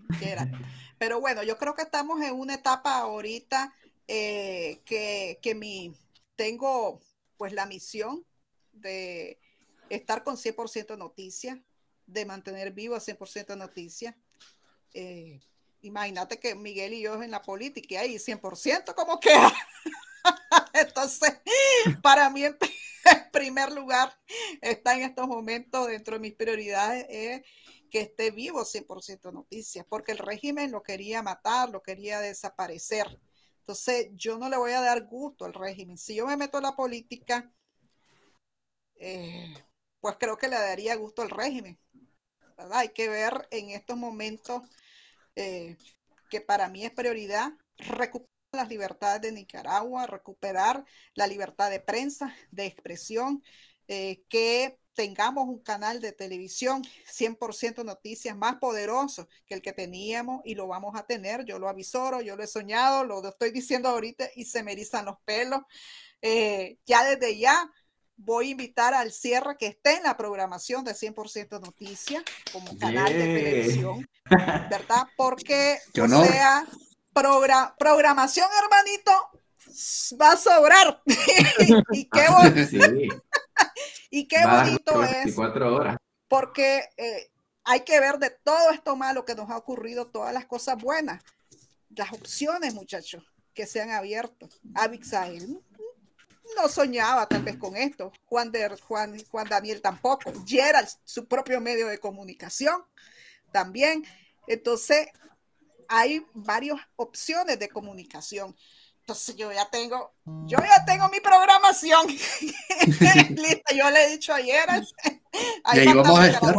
Pero bueno, yo creo que estamos en una etapa ahorita eh, que, que mi, tengo pues la misión de estar con 100% noticias, de mantener vivo a 100% noticias. Eh, imagínate que Miguel y yo en la política hay 100% como que Entonces, para mí en primer lugar, está en estos momentos dentro de mis prioridades es que esté vivo 100% noticias, porque el régimen lo quería matar, lo quería desaparecer. Entonces, yo no le voy a dar gusto al régimen. Si yo me meto en la política, eh, pues creo que le daría gusto al régimen. Hay que ver en estos momentos eh, que para mí es prioridad recuperar las libertades de Nicaragua, recuperar la libertad de prensa, de expresión, eh, que tengamos un canal de televisión 100% noticias más poderoso que el que teníamos y lo vamos a tener. Yo lo avisoro, yo lo he soñado, lo estoy diciendo ahorita y se me erizan los pelos. Eh, ya desde ya voy a invitar al cierre que esté en la programación de 100% Noticias como canal de televisión, ¿verdad? Porque, o sea, programación, hermanito, va a sobrar. y qué, bonito, y qué bonito es. horas. Porque eh, hay que ver de todo esto malo que nos ha ocurrido, todas las cosas buenas. Las opciones, muchachos, que se han abierto. Abixael no soñaba tal vez con esto. Juan, de, Juan, Juan Daniel tampoco. Gerald, su propio medio de comunicación, también. Entonces, hay varias opciones de comunicación. Entonces yo ya tengo, yo ya tengo mi programación lista. Yo le he dicho ayer, ahí, va a estar,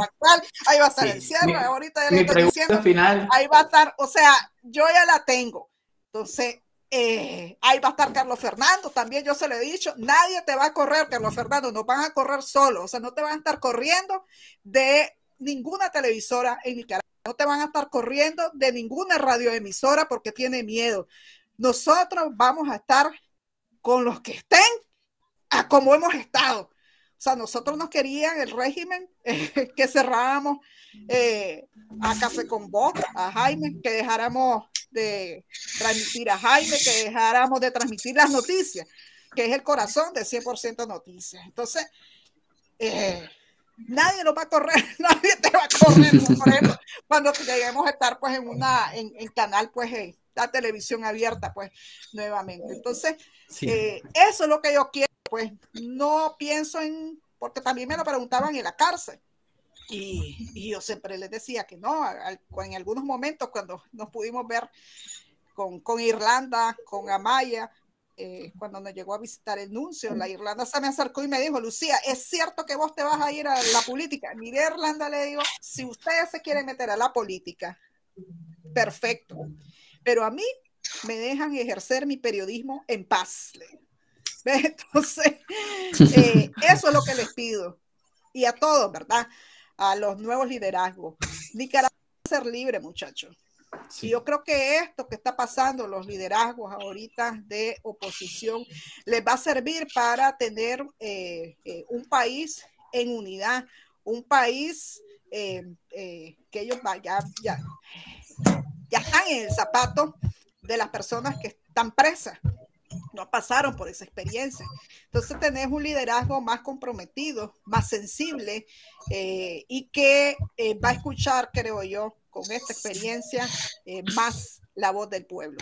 ahí va a estar el cierre, ahorita ya le estoy diciendo, final. ahí va a estar, o sea, yo ya la tengo. Entonces, eh, ahí va a estar Carlos Fernando, también yo se lo he dicho, nadie te va a correr, Carlos Fernando, no van a correr solo, o sea, no te van a estar corriendo de ninguna televisora en Nicaragua no te van a estar corriendo de ninguna radioemisora porque tiene miedo. Nosotros vamos a estar con los que estén a como hemos estado. O sea, nosotros nos querían el régimen que cerráramos eh, a Café con Voz, a Jaime, que dejáramos de transmitir a Jaime, que dejáramos de transmitir las noticias, que es el corazón de 100% noticias. Entonces, eh, nadie lo va a correr, nadie te va por ejemplo, cuando lleguemos a estar pues en una, en, canal pues eh, la televisión abierta, pues, nuevamente. Entonces, eh, eso es lo que yo quiero, pues, no pienso en, porque también me lo preguntaban en la cárcel. Y, yo siempre les decía que no, en algunos momentos cuando nos pudimos ver con, con Irlanda, con Amaya, eh, cuando nos llegó a visitar el nuncio, la Irlanda se me acercó y me dijo, Lucía, ¿es cierto que vos te vas a ir a la política? Mire, Irlanda le digo, si ustedes se quieren meter a la política, perfecto, pero a mí me dejan ejercer mi periodismo en paz. Entonces, eh, eso es lo que les pido. Y a todos, ¿verdad? A los nuevos liderazgos. Nicaragua ser libre, muchachos. Y yo creo que esto que está pasando, los liderazgos ahorita de oposición, les va a servir para tener eh, eh, un país en unidad, un país eh, que ellos ya, ya, ya están en el zapato de las personas que están presas no pasaron por esa experiencia. Entonces tenés un liderazgo más comprometido, más sensible y que va a escuchar, creo yo, con esta experiencia eh, más la voz del pueblo.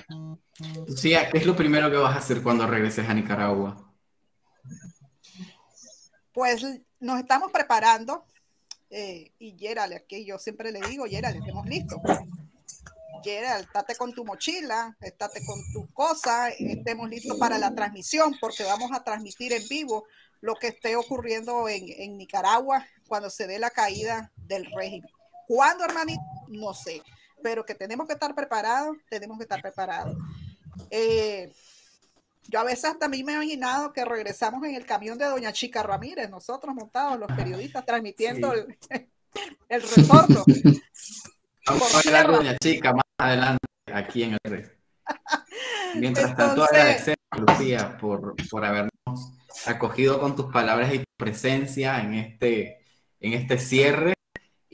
Sí, ¿qué es lo primero que vas a hacer cuando regreses a Nicaragua? Pues nos estamos preparando eh, y Gerald, aquí yo siempre le digo, Gerald, estemos listos. Gerald, estate con tu mochila, estate con tus cosas, estemos listos para la transmisión porque vamos a transmitir en vivo lo que esté ocurriendo en, en Nicaragua cuando se dé la caída del régimen. ¿Cuándo, hermanito? No sé, pero que tenemos que estar preparados, tenemos que estar preparados. Eh, yo a veces también me he imaginado que regresamos en el camión de Doña Chica Ramírez, nosotros montados, los periodistas, transmitiendo el, el, retorno. Vamos a hablar de Doña Chica más adelante, aquí en el red. Mientras tanto, agradecemos, Lucía, por, por habernos acogido con tus palabras y tu presencia en este, en este cierre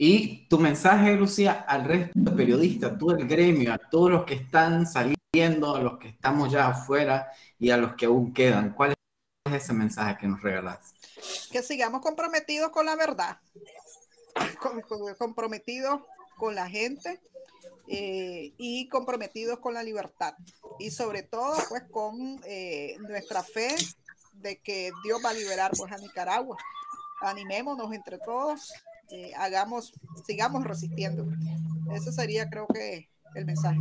y tu mensaje, Lucía, al resto de periodistas, todo el gremio, a todos los que están saliendo, a los que estamos ya afuera y a los que aún quedan, ¿cuál es ese mensaje que nos regalas? Que sigamos comprometidos con la verdad, comprometidos con la gente eh, y comprometidos con la libertad. Y sobre todo, pues, con eh, nuestra fe de que Dios va a liberar pues, a Nicaragua. Animémonos entre todos eh, hagamos, sigamos resistiendo. Ese sería, creo que, el mensaje.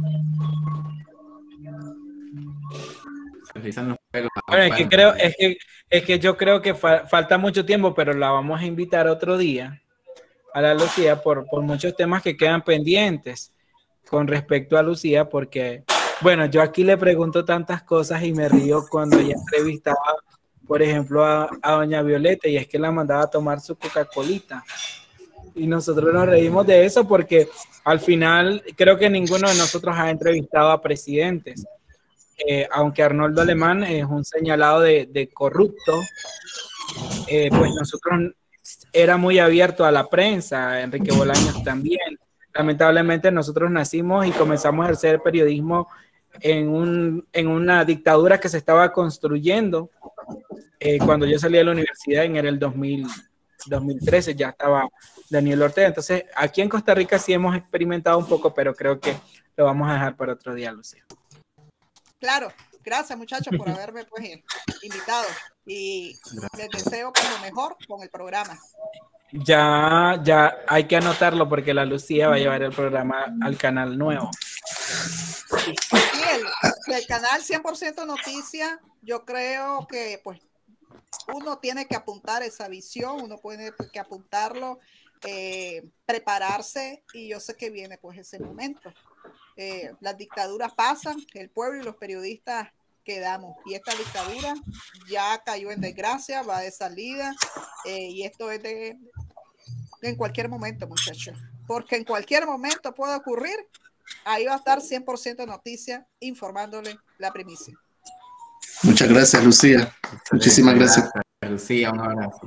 Bueno, es que creo, es que, es que yo creo que falta mucho tiempo, pero la vamos a invitar otro día a la Lucía por, por muchos temas que quedan pendientes con respecto a Lucía, porque, bueno, yo aquí le pregunto tantas cosas y me río cuando ella entrevistaba, por ejemplo, a, a doña Violeta, y es que la mandaba a tomar su Coca-Colita y nosotros nos reímos de eso porque al final creo que ninguno de nosotros ha entrevistado a presidentes. Eh, aunque Arnoldo Alemán es un señalado de, corrupto, eh, pues nosotros era muy abierto a la prensa, Enrique Bolaños también. Lamentablemente nosotros nacimos y comenzamos a ejercer periodismo en, un, en una dictadura que se estaba construyendo eh, cuando yo salí de la universidad en el 2000, 2013 ya estaba Daniel Ortega. Entonces, aquí en Costa Rica sí hemos experimentado un poco, pero creo que lo vamos a dejar para otro día, Lucía. Claro, gracias muchachos por haberme pues, invitado y les deseo lo mejor con el programa. Ya, ya hay que anotarlo porque la Lucía va a llevar el programa al canal nuevo. Sí, el, el canal 100% Noticia, yo creo que pues uno tiene que apuntar esa visión, uno tiene que apuntarlo, eh, prepararse y yo sé que viene pues ese momento. Eh, las dictaduras pasan, el pueblo y los periodistas quedamos y esta dictadura ya cayó en desgracia, va de salida eh, y esto es de en cualquier momento muchachos, porque en cualquier momento puede ocurrir, ahí va a estar 100% noticia informándole la primicia. Muchas gracias, Lucía. Muchísimas gracias. Lucía, un abrazo.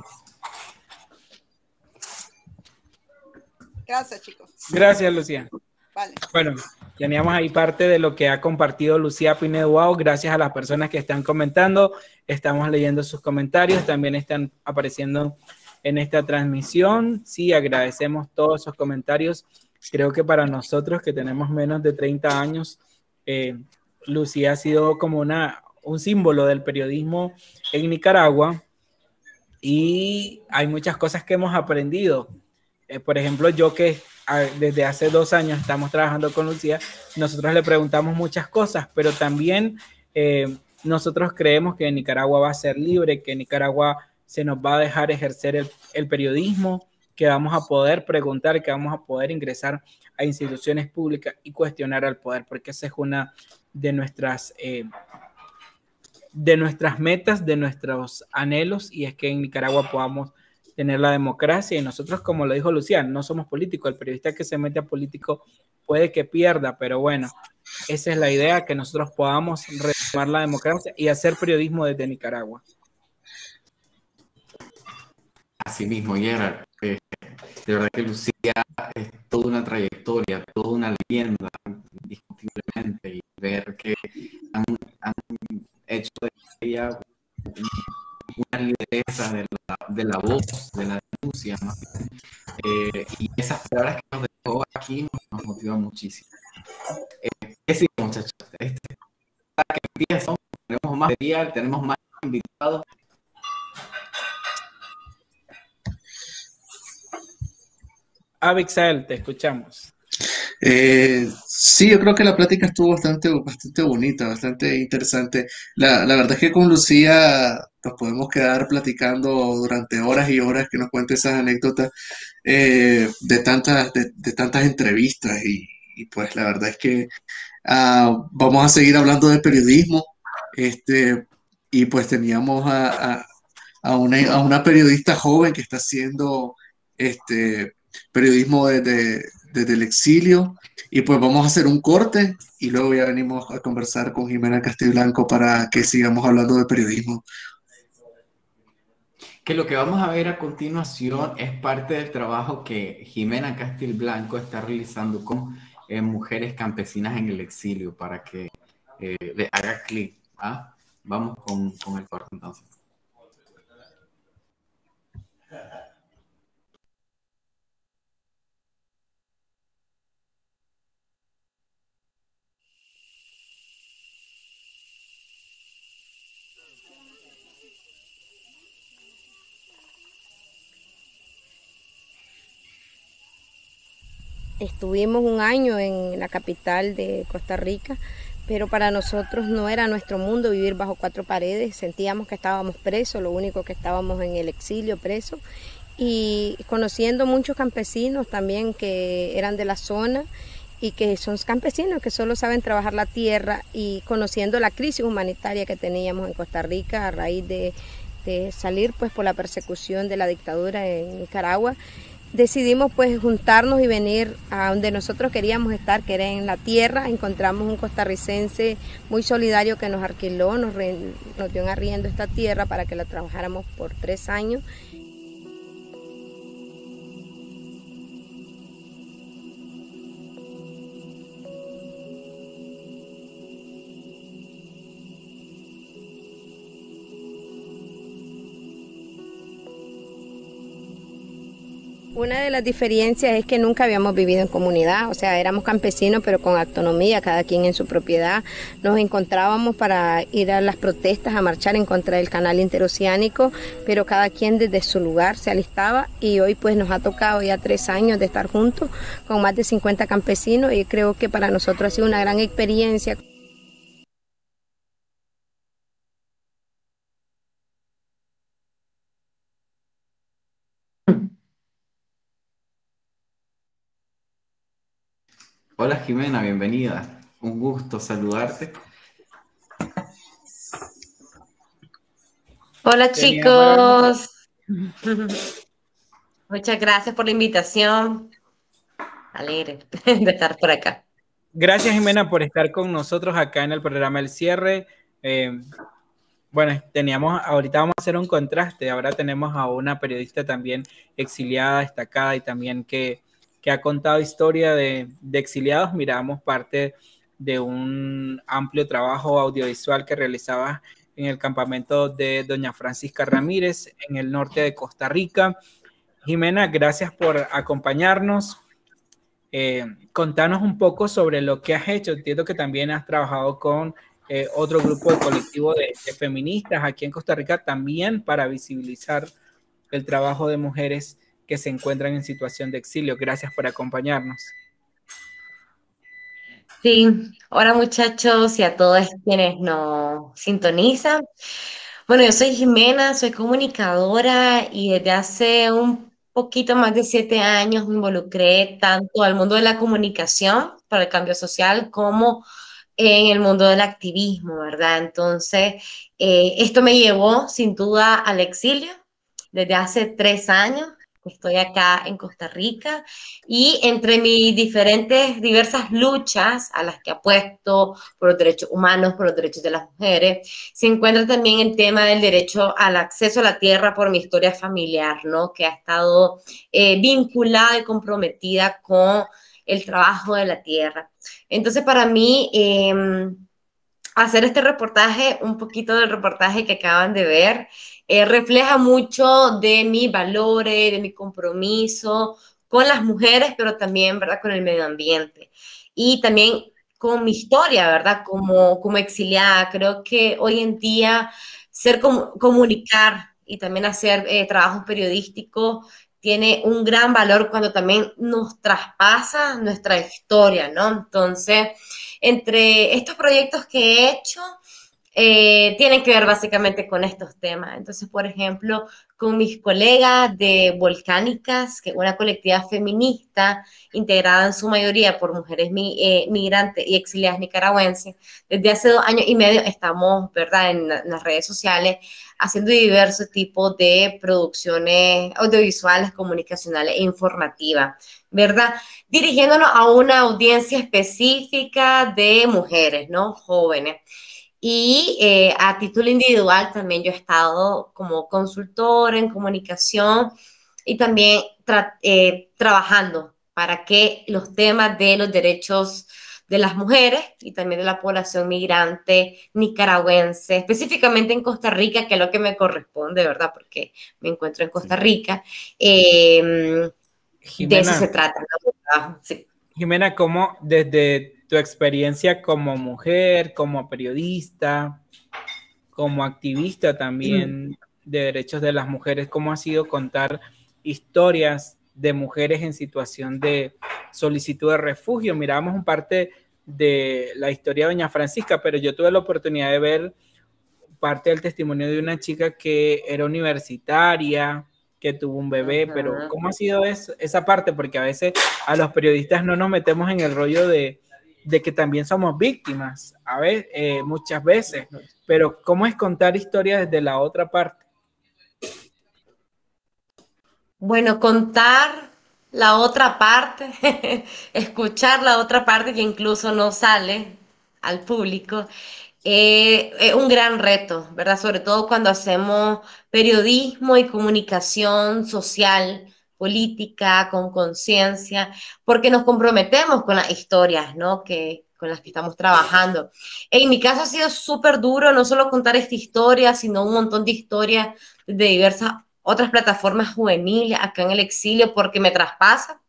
Gracias, chicos. Gracias, Lucía. Vale. Bueno, teníamos ahí parte de lo que ha compartido Lucía Pinedo. Gracias a las personas que están comentando. Estamos leyendo sus comentarios. También están apareciendo en esta transmisión. Sí, agradecemos todos esos comentarios. Creo que para nosotros que tenemos menos de 30 años, Eh, Lucía ha sido como una, un símbolo del periodismo en Nicaragua y hay muchas cosas que hemos aprendido. Eh, por ejemplo, yo que desde hace dos años estamos trabajando con Lucía, nosotros le preguntamos muchas cosas, pero también eh, nosotros creemos que Nicaragua va a ser libre, que Nicaragua se nos va a dejar ejercer el, periodismo, que vamos a poder preguntar, que vamos a poder ingresar a instituciones públicas y cuestionar al poder, porque esa es una de nuestras, eh, de nuestras metas, de nuestros anhelos, y es que en Nicaragua podamos tener la democracia. Y nosotros, como lo dijo Luciano, no somos políticos. El periodista que se mete a político puede que pierda, pero bueno, esa es la idea, que nosotros podamos retomar la democracia y hacer periodismo desde Nicaragua. Así mismo, Gerard. Eh, de verdad que Lucía es toda una trayectoria, toda una leyenda, indiscutiblemente, y ver que han, hecho de ella una lideresa de la, de la, voz, de la denuncia, eh, y esas palabras que nos dejó aquí nos, motivan muchísimo. Eh, ¿Qué sigue, muchachos? Este, que tenemos más material, tenemos más invitados, Abixel, te escuchamos. Eh, sí, yo creo que la plática estuvo bastante, bastante bonita, bastante interesante. La, verdad es que con Lucía nos podemos quedar platicando durante horas y horas que nos cuente esas anécdotas eh, de, tantas, de, tantas entrevistas y, pues la verdad es que ah, vamos a seguir hablando de periodismo este, y pues teníamos a, a, una, a una periodista joven que está haciendo este, periodismo desde, el exilio. Y pues vamos a hacer un corte y luego ya venimos a conversar con Jimena Castiblanco para que sigamos hablando de periodismo. Que lo que vamos a ver a continuación es parte del trabajo que Jimena Castilblanco está realizando con eh, mujeres campesinas en el exilio para que eh, le haga clic. ¿ah? Vamos con, con el corte entonces. Estuvimos un año en la capital de Costa Rica, pero para nosotros no era nuestro mundo vivir bajo cuatro paredes. Sentíamos que estábamos presos, lo único que estábamos en el exilio presos. Y conociendo muchos campesinos también que eran de la zona y que son campesinos que solo saben trabajar la tierra y conociendo la crisis humanitaria que teníamos en Costa Rica a raíz de, de salir pues por la persecución de la dictadura en Nicaragua decidimos pues juntarnos y venir a donde nosotros queríamos estar, que era en la tierra. Encontramos un costarricense muy solidario que nos alquiló, nos, nos dio en arriendo esta tierra para que la trabajáramos por tres años Una de las diferencias es que nunca habíamos vivido en comunidad, o sea, éramos campesinos pero con autonomía, cada quien en su propiedad. Nos encontrábamos para ir a las protestas, a marchar en contra del canal interoceánico, pero cada quien desde su lugar se alistaba y hoy pues nos ha tocado ya tres años de estar juntos con más de 50 campesinos y creo que para nosotros ha sido una gran experiencia. Hola Jimena, bienvenida. Un gusto saludarte. Hola chicos. Muchas gracias por la invitación. Alegre de estar por acá. Gracias Jimena por estar con nosotros acá en el programa El Cierre. Eh, bueno, teníamos, ahorita vamos a hacer un contraste. Ahora tenemos a una periodista también exiliada, destacada y también que que ha contado historia de, exiliados. Miramos parte de un amplio trabajo audiovisual que realizaba en el campamento de doña Francisca Ramírez en el norte de Costa Rica. Jimena, gracias por acompañarnos. Eh, contanos un poco sobre lo que has hecho. Entiendo que también has trabajado con eh, otro grupo de colectivo de, feministas aquí en Costa Rica también para visibilizar el trabajo de mujeres que se encuentran en situación de exilio. Gracias por acompañarnos. Sí, hola muchachos y a todos quienes nos sintonizan. Bueno, yo soy Jimena, soy comunicadora y desde hace un poquito más de siete años me involucré tanto al mundo de la comunicación para el cambio social como en el mundo del activismo, ¿verdad? Entonces, eh, esto me llevó sin duda al exilio desde hace tres años. Estoy acá en Costa Rica y entre mis diferentes, diversas luchas a las que apuesto por los derechos humanos, por los derechos de las mujeres, se encuentra también el tema del derecho al acceso a la tierra por mi historia familiar, ¿no? Que ha estado eh, vinculada y comprometida con el trabajo de la tierra. Entonces, para mí, em, hacer este reportaje, un poquito del reportaje que acaban de ver, eh, refleja mucho de mis valores, de mi compromiso con las mujeres, pero también, ¿verdad?, con el medio ambiente. Y también con mi historia, ¿verdad?, como, como exiliada. Creo que hoy en día ser comunicar y también hacer eh, trabajos periodísticos tiene un gran valor cuando también nos traspasa nuestra historia, ¿no? Entonces, entre estos proyectos que he hecho, eh, tienen que ver básicamente con estos temas. Entonces, por ejemplo, con mis colegas de Volcánicas, que es una colectiva feminista integrada en su mayoría por mujeres eh, migrantes y exiliadas nicaragüenses, desde hace dos años y medio estamos, ¿verdad?, en, en las redes sociales haciendo diversos tipos de producciones audiovisuales, comunicacionales e informativas, ¿verdad? Dirigiéndonos a una audiencia específica de mujeres, ¿no? Jóvenes. Y eh, a título individual también yo he estado como consultora en comunicación y también eh, trabajando para que los temas de los derechos de las mujeres y también de la población migrante nicaragüense, específicamente en Costa Rica, que es lo que me corresponde, ¿verdad? Porque me encuentro en Costa Rica. Em, de eso se trata. Jimena, ¿cómo desde tu experiencia como mujer, como periodista, como activista también mm. de derechos de las mujeres, cómo ha sido contar historias de mujeres en situación de solicitud de refugio. Miramos un parte de la historia de Doña Francisca, pero yo tuve la oportunidad de ver parte del testimonio de una chica que era universitaria, que tuvo un bebé, pero ¿cómo ha sido esa parte? Porque a veces a los periodistas no nos metemos en el rollo de, de que también somos víctimas, a ver, eh, muchas veces, pero ¿cómo es contar historias desde la otra parte? Bueno, contar la otra parte, escuchar la otra parte que incluso no sale al público, eh, es un gran reto, ¿verdad? Sobre todo cuando hacemos periodismo y comunicación social política, con conciencia, porque nos comprometemos con las historias, ¿no? Que, con las que estamos trabajando. En mi caso ha sido súper duro no solo contar esta historia, sino un montón de historias de diversas otras plataformas juveniles acá en el exilio, porque me traspasa.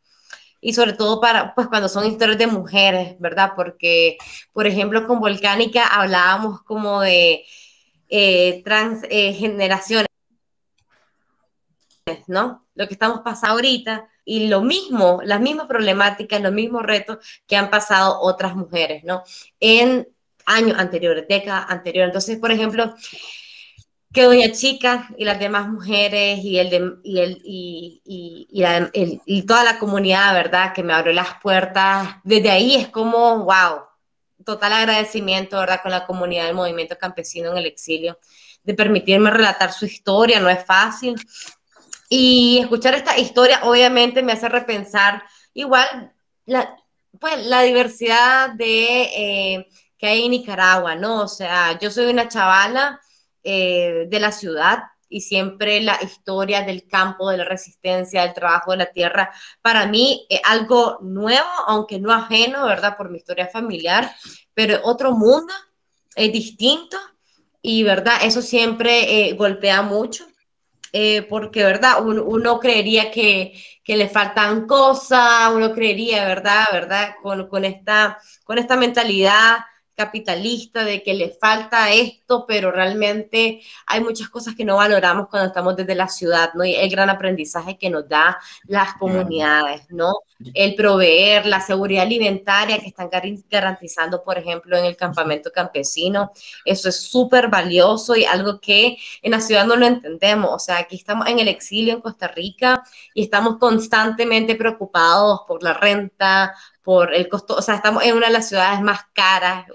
Y sobre todo para, pues cuando son historias de mujeres, ¿verdad? Porque, por ejemplo, con Volcánica hablábamos como de eh, transgeneraciones. ¿no? Lo que estamos pasando ahorita y lo mismo, las mismas problemáticas, los mismos retos que han pasado otras mujeres, ¿no? En años anteriores, décadas anteriores. Entonces, por ejemplo, que Doña Chica y las demás mujeres y, el de, y, el, y, y, toda la comunidad, ¿verdad? Que me abrió las puertas. Desde ahí es como, wow, total agradecimiento, ¿verdad? Con la comunidad del movimiento campesino en el exilio, de permitirme relatar su historia, no es fácil. Y escuchar esta historia obviamente me hace repensar igual la, pues, la diversidad de, eh, que hay en Nicaragua, ¿no? O sea, yo soy una chavala eh, de la ciudad y siempre la historia del campo, de la resistencia, del trabajo de la tierra, para mí es algo nuevo, aunque no ajeno, ¿verdad? Por mi historia familiar, pero otro mundo, es distinto y, ¿verdad? Eso siempre eh, golpea mucho. Eh, porque, ¿verdad? Uno, creería que, que le faltan cosas, uno creería, ¿verdad? ¿Verdad? Con, con, esta, con esta mentalidad capitalista de que le falta esto, pero realmente hay muchas cosas que no valoramos cuando estamos desde la ciudad, ¿no? Y el gran aprendizaje que nos da las comunidades, ¿no? El proveer la seguridad alimentaria que están garantizando, por ejemplo, en el campamento campesino, eso es súper valioso y algo que en la ciudad no lo entendemos, o sea, aquí estamos en el exilio en Costa Rica y estamos constantemente preocupados por la renta, por el costo, o sea, estamos en una de las ciudades más caras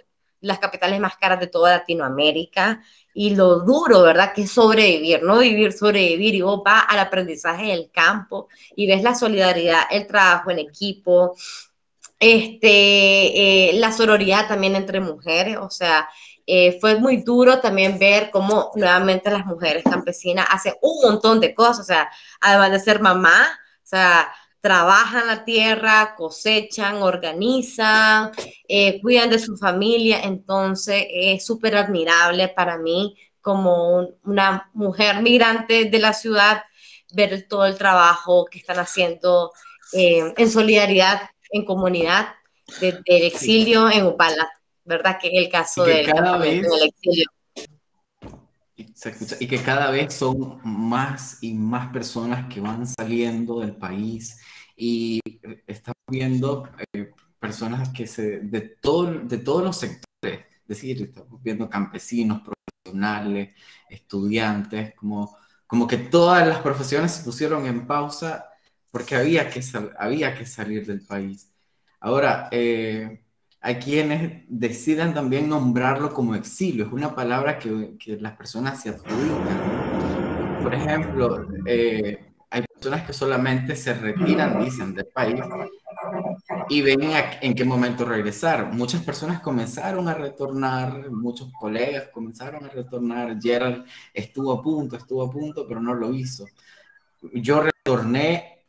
las capitales más caras de toda Latinoamérica y lo duro, ¿verdad? Que es sobrevivir, no vivir, sobrevivir y vos vas al aprendizaje del campo y ves la solidaridad, el trabajo en equipo, este, eh, la sororidad también entre mujeres, o sea, eh, fue muy duro también ver cómo nuevamente las mujeres campesinas hacen un montón de cosas, o sea, además de ser mamá, o sea, trabajan la tierra, cosechan, organizan, eh, cuidan de su familia, entonces es súper admirable para mí como una mujer migrante de la ciudad ver todo el trabajo que están haciendo eh, en solidaridad, en comunidad, desde el exilio en Upala, ¿verdad? Que es el caso del, del exilio y que cada vez son más y más personas que van saliendo del país y estamos viendo eh, personas que se, de, todo, de todos los sectores, es decir, estamos viendo campesinos, profesionales, estudiantes, como, como que todas las profesiones se pusieron en pausa porque había que, había que salir del país. Ahora, eh, hay quienes deciden también nombrarlo como exilio. Es una palabra que, que las personas se adjudican. Por ejemplo, eh, hay personas que solamente se retiran, dicen, del país y ven en, qué momento regresar. Muchas personas comenzaron a retornar, muchos colegas comenzaron a retornar. Gerald estuvo a punto, estuvo a punto, pero no lo hizo. Yo retorné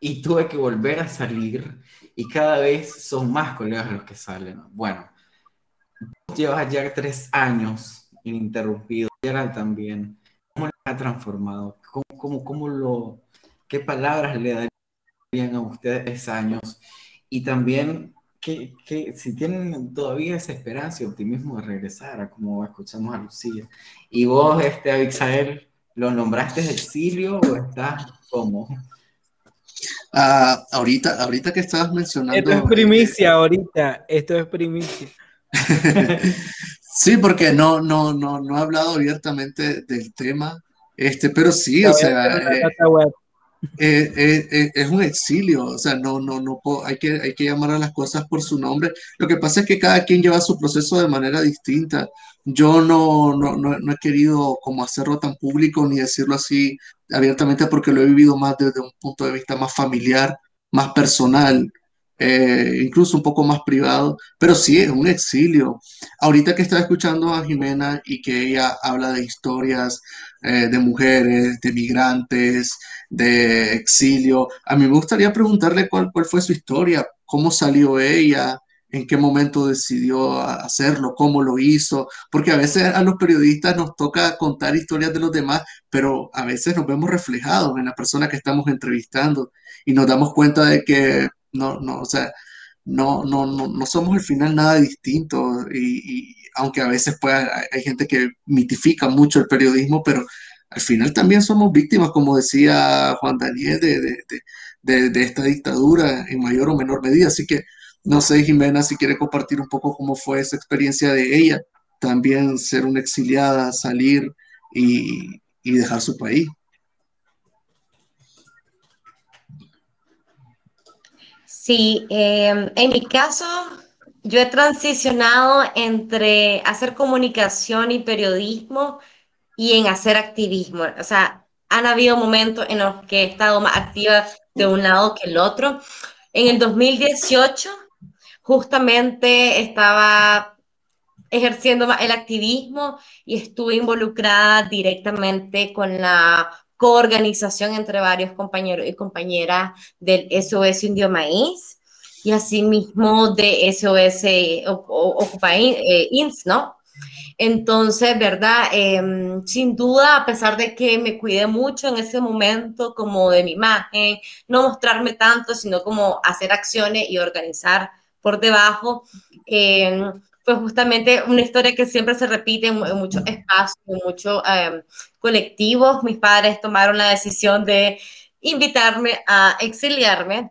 y tuve que volver a salir y cada vez son más colegas los que salen. Bueno, llevas ya tres años ininterrumpido, Gerald también. ¿Cómo le ha transformado? ¿Cómo, cómo, cómo lo, ¿Qué palabras le darían a ustedes tres años? Y también, que, si tienen todavía esa esperanza y optimismo de regresar, a como escuchamos a Lucía. Y vos, este, Abixael, ¿lo nombraste exilio o estás como? Ah, ahorita, ahorita que estabas mencionando. Esto es primicia, ahorita. Esto es primicia. sí, porque no, no, no, no he hablado abiertamente del tema. Este, pero sí, o sea, eh, eh, eh, es un exilio, o sea, no, no, no, hay que, hay que llamar a las cosas por su nombre. Lo que pasa es que cada quien lleva su proceso de manera distinta. Yo no, no, no, he querido como hacerlo tan público ni decirlo así abiertamente porque lo he vivido más desde un punto de vista más familiar, más personal, eh, incluso un poco más privado, pero sí es un exilio. Ahorita que estaba escuchando a Jimena y que ella habla de historias de mujeres, de migrantes, de exilio. A mí me gustaría preguntarle cuál, cuál fue su historia, cómo salió ella, en qué momento decidió hacerlo, cómo lo hizo, porque a veces a los periodistas nos toca contar historias de los demás, pero a veces nos vemos reflejados en la persona que estamos entrevistando y nos damos cuenta de que no, no, o sea, no, no, no, no somos al final nada distintos y, aunque a veces pueda, hay gente que mitifica mucho el periodismo, pero al final también somos víctimas, como decía Juan Daniel, de, esta dictadura en mayor o menor medida. Así que no sé, Jimena, si quiere compartir un poco cómo fue esa experiencia de ella, también ser una exiliada, salir y, dejar su país. Sí, em, en mi caso, yo he transicionado entre hacer comunicación y periodismo y en hacer activismo. O sea, han habido momentos en los que he estado más activa de un lado que el otro. En el 2018, justamente estaba ejerciendo el activismo y estuve involucrada directamente con la coorganización entre varios compañeros y compañeras del SOS Indio Maíz y asimismo de SOS Ocupa INS, ¿no? Entonces, ¿verdad? Em, sin duda, a pesar de que me cuidé mucho en ese momento como de mi imagen, no mostrarme tanto, sino como hacer acciones y organizar por debajo, eh, pues justamente una historia que siempre se repite en, muchos espacios, en muchos em, colectivos. Mis padres tomaron la decisión de invitarme a exiliarme.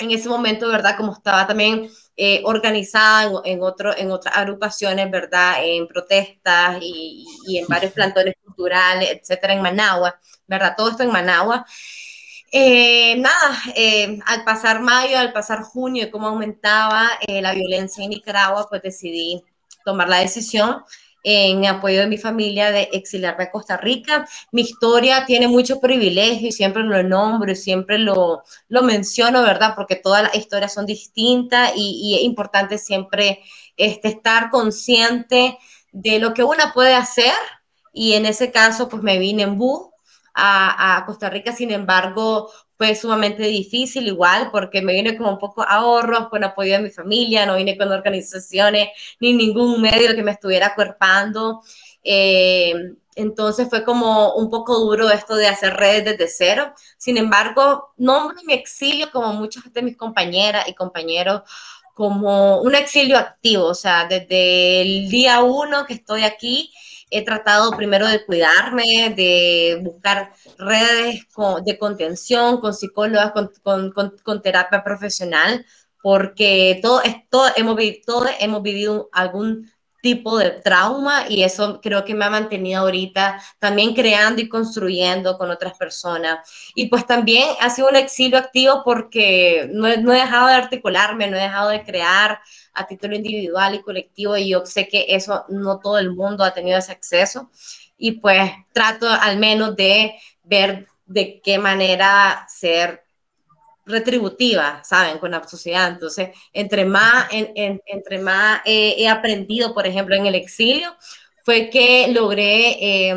En ese momento, ¿verdad? Como estaba también eh, organizada en, otro, en otras agrupaciones, ¿verdad? En protestas y, y, en varios plantones culturales, etcétera, en Managua, ¿verdad? Todo esto en Managua. Eh, nada, eh, al pasar mayo, al pasar junio y cómo aumentaba eh, la violencia en Nicaragua, pues decidí tomar la decisión en apoyo de mi familia de exiliarme a Costa Rica. Mi historia tiene mucho privilegio y siempre lo nombro y siempre lo, lo menciono, ¿verdad? Porque todas las historias son distintas y, y es importante siempre este, estar consciente de lo que una puede hacer y en ese caso pues me vine en bus a, a, Costa Rica, sin embargo, fue sumamente difícil igual porque me vine con un poco ahorros, con apoyo de mi familia, no vine con organizaciones ni ningún medio que me estuviera cuerpando. Eh, entonces fue como un poco duro esto de hacer redes desde cero. Sin embargo, nombro mi exilio como muchas de mis compañeras y compañeros como un exilio activo, o sea, desde el día uno que estoy aquí, he tratado primero de cuidarme, de buscar redes de contención con psicólogas, con, terapia profesional, porque todo, todo, hemos, todos hemos vivido algún tipo de trauma y eso creo que me ha mantenido ahorita también creando y construyendo con otras personas. Y pues también ha sido un exilio activo porque no, no he dejado de articularme, no he dejado de crear, a título individual y colectivo y yo sé que eso no todo el mundo ha tenido ese acceso y pues trato al menos de ver de qué manera ser retributiva, ¿saben? Con la sociedad. Entonces, entre más, en, en, entre más eh, he aprendido, por ejemplo, en el exilio, fue que logré eh,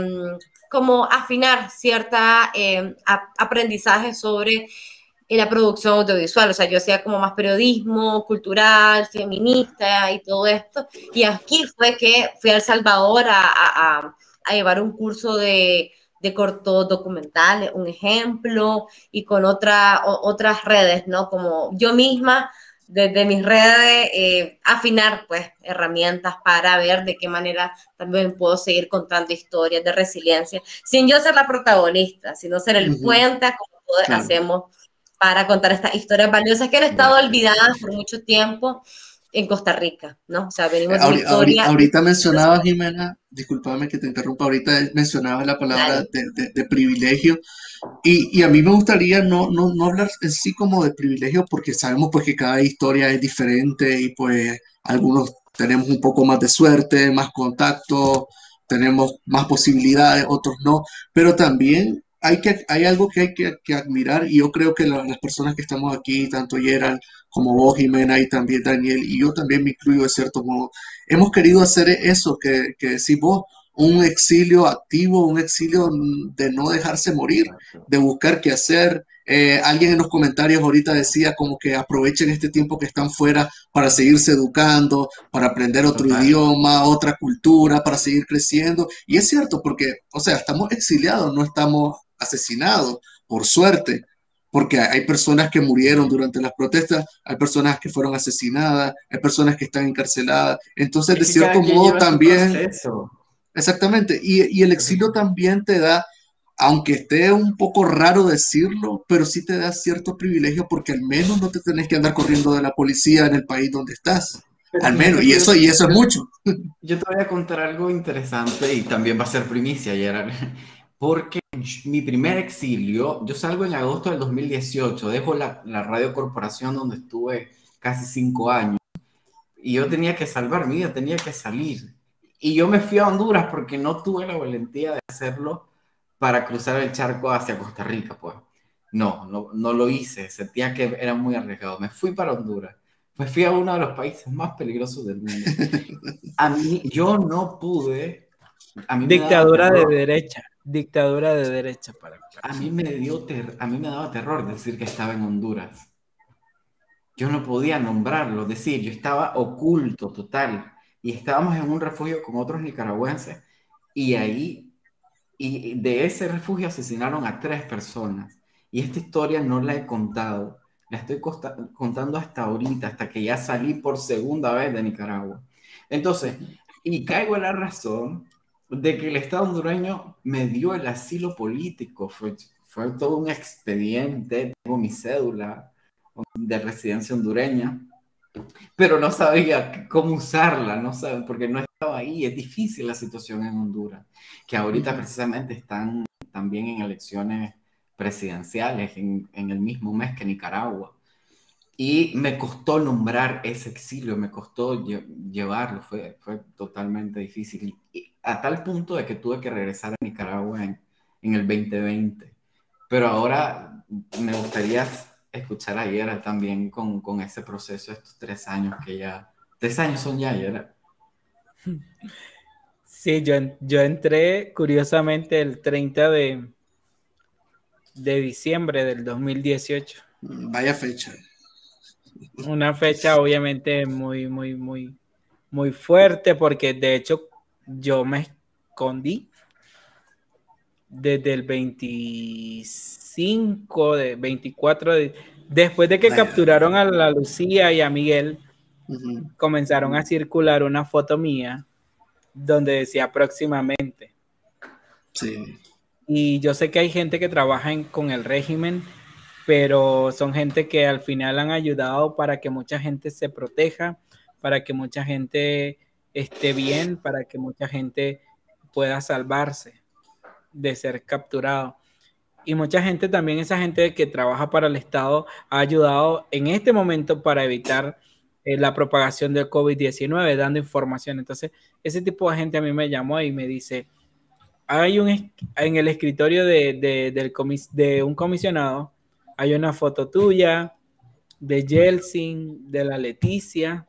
como afinar cierta eh, aprendizaje sobre en la producción audiovisual, o sea, yo hacía como más periodismo cultural, feminista y todo esto, y aquí fue que fui a El Salvador a, a, a llevar un curso de, de cortos documentales, un ejemplo, y con otra, otras redes, ¿no? Como yo misma, desde mis redes, eh, afinar, pues, herramientas para ver de qué manera también puedo seguir contando historias de resiliencia, sin yo ser la protagonista, sino ser el uh -huh. puente, como todos claro. hacemos para contar estas historias valiosas que han estado olvidadas por mucho tiempo en Costa Rica, ¿no? O sea, venimos de ahorita, historia... ahorita mencionaba, Jimena, discúlpame que te interrumpa, ahorita mencionaba la palabra de, de, de, privilegio. Y, y, a mí me gustaría no, no, no hablar en sí como de privilegio porque sabemos pues que cada historia es diferente y pues algunos tenemos un poco más de suerte, más contacto, tenemos más posibilidades, otros no, pero también hay, que, hay algo que hay que, que admirar y yo creo que la, las personas que estamos aquí, tanto Gerald como vos, Jimena, y también Daniel, y yo también me incluyo de cierto modo, hemos querido hacer eso que, que decís vos, un exilio activo, un exilio de no dejarse morir, de buscar qué hacer. Eh, alguien en los comentarios ahorita decía como que aprovechen este tiempo que están fuera para seguirse educando, para aprender otro Total. idioma, otra cultura, para seguir creciendo. Y es cierto, porque, o sea, estamos exiliados, no estamos asesinados, por suerte, porque hay personas que murieron durante las protestas, hay personas que fueron asesinadas, hay personas que están encarceladas. Entonces, de cierto modo, también... Exactamente, y, y, el exilio también te da, aunque esté un poco raro decirlo, pero sí te da cierto privilegio porque al menos no te tenés que andar corriendo de la policía en el país donde estás. Pero al menos, y eso, y eso es mucho. Yo te voy a contar algo interesante y también va a ser primicia, Gerard. Porque mi primer exilio, yo salgo en agosto del 2018, dejo la, la radio corporación donde estuve casi cinco años y yo tenía que salvar mi vida, tenía que salir y yo me fui a Honduras porque no tuve la valentía de hacerlo para cruzar el charco hacia Costa Rica, pues. No, no, no lo hice, sentía que era muy arriesgado. Me fui para Honduras. Me fui a uno de los países más peligrosos del mundo. A mí, yo no pude. A mí dictadura de derecha, dictadura de derecha para. Mí me dio a mí me daba terror decir que estaba en Honduras. Yo no podía nombrarlo, decir, yo estaba oculto total y estábamos en un refugio con otros nicaragüenses y ahí, y de ese refugio asesinaron a tres personas. Y esta historia no la he contado, la estoy contando hasta ahorita, hasta que ya salí por segunda vez de Nicaragua. Entonces, y caigo en la razón de que el Estado hondureño me dio el asilo político. Fue, fue todo un expediente, tengo mi cédula de residencia hondureña, pero no sabía cómo usarla, no sabía, porque no estaba ahí. Es difícil la situación en Honduras, que ahorita precisamente están también en elecciones presidenciales en, en el mismo mes que Nicaragua. Y me costó nombrar ese exilio, me costó llevarlo, fue, fue totalmente difícil. Y a tal punto de que tuve que regresar a Nicaragua en, en el 2020. Pero ahora me gustaría escuchar a Yera también con, con ese proceso, estos tres años que ya, tres años son ya, Yera. Sí, yo, yo entré curiosamente el 30 de, de diciembre del 2018. Vaya fecha. Una fecha obviamente muy, muy, muy, muy fuerte porque de hecho yo me escondí desde el 25, de 24, de, después de que capturaron a la Lucía y a Miguel, comenzaron a circular una foto mía donde decía próximamente. Sí. Y yo sé que hay gente que trabaja con el régimen pero son gente que al final han ayudado para que mucha gente se proteja, para que mucha gente esté bien, para que mucha gente pueda salvarse de ser capturado. Y mucha gente también, esa gente que trabaja para el Estado, ha ayudado en este momento para evitar eh, la propagación del COVID-19, dando información. Entonces, ese tipo de gente a mí me llamó y me dice, hay un, en el escritorio de, del de un comisionado, hay una foto tuya, de Jelsin, de la Leticia,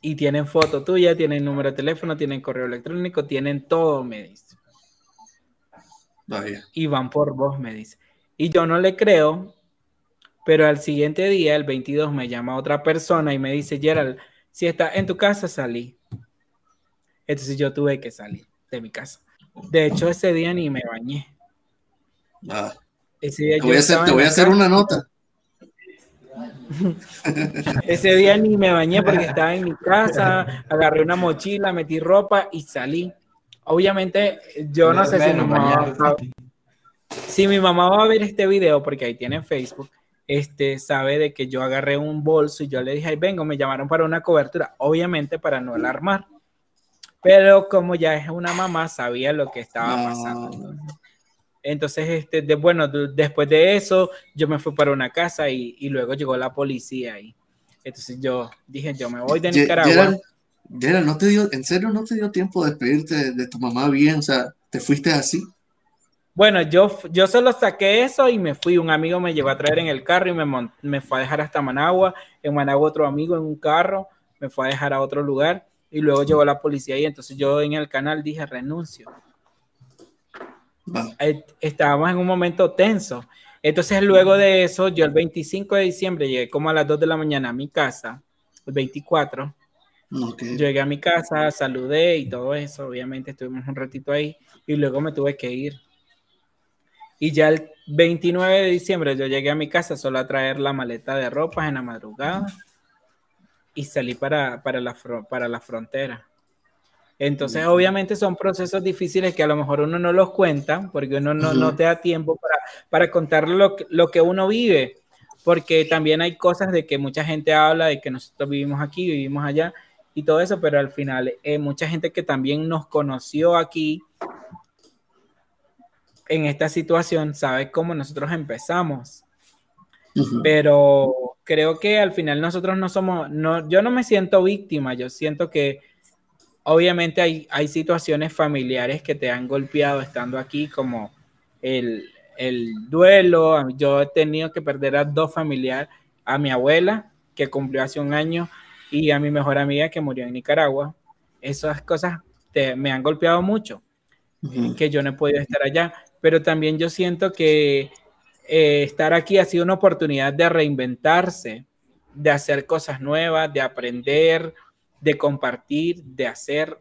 y tienen foto tuya, tienen número de teléfono, tienen correo electrónico, tienen todo, me dice. Y van por vos, me dice. Y yo no le creo, pero al siguiente día, el 22, me llama otra persona y me dice, Gerald, si está en tu casa, salí. Entonces yo tuve que salir de mi casa. De hecho, ese día ni me bañé. Ah te voy, a hacer, una nota. Ese día ni me bañé porque estaba en mi casa, agarré una mochila, metí ropa y salí. Obviamente, yo no sé si mi mamá, va, si mi mamá va a ver este video, porque ahí tiene Facebook, este, sabe de que yo agarré un bolso y yo le dije, vengo, me llamaron para una cobertura, obviamente para no alarmar. Pero como ya es una mamá, sabía lo que estaba pasando. Entonces, este, de, bueno, después de eso, yo me fui para una casa y, luego llegó la policía y entonces yo dije, yo me voy de Nicaragua. Gerald, ¿no te dio, en serio no te dio tiempo de despedirte de, tu mamá bien? O sea, ¿te fuiste así? Bueno, yo, yo solo saqué eso y me fui. Un amigo me llevó a traer en el carro y me, me fue a dejar hasta Managua. En Managua otro amigo en un carro me fue a dejar a otro lugar y luego llegó la policía y entonces yo en el canal dije renuncio estábamos en un momento tenso. Entonces, luego de eso, yo el 25 de diciembre llegué como a las 2 de la mañana a mi casa, el 24. Llegué a mi casa, saludé y todo eso. Obviamente estuvimos un ratito ahí y luego me tuve que ir. Y ya el 29 de diciembre yo llegué a mi casa solo a traer la maleta de ropa en la madrugada y salí para, para, la, para la frontera. Entonces, obviamente son procesos difíciles que a lo mejor uno no los cuenta, porque uno no, te da tiempo para, para contar lo, lo, que uno vive, porque también hay cosas de que mucha gente habla de que nosotros vivimos aquí, vivimos allá y todo eso, pero al final eh, mucha gente que también nos conoció aquí en esta situación sabe cómo nosotros empezamos. Pero creo que al final nosotros no somos, no, yo no me siento víctima, yo siento que obviamente hay, hay situaciones familiares que te han golpeado estando aquí, como el, duelo. Yo he tenido que perder a dos familiares, a mi abuela, que cumplió hace un año, y a mi mejor amiga que murió en Nicaragua. Esas cosas me han golpeado mucho, que yo no he podido estar allá. Pero también yo siento que eh, estar aquí ha sido una oportunidad de reinventarse, de hacer cosas nuevas, de aprender, de compartir, de hacer,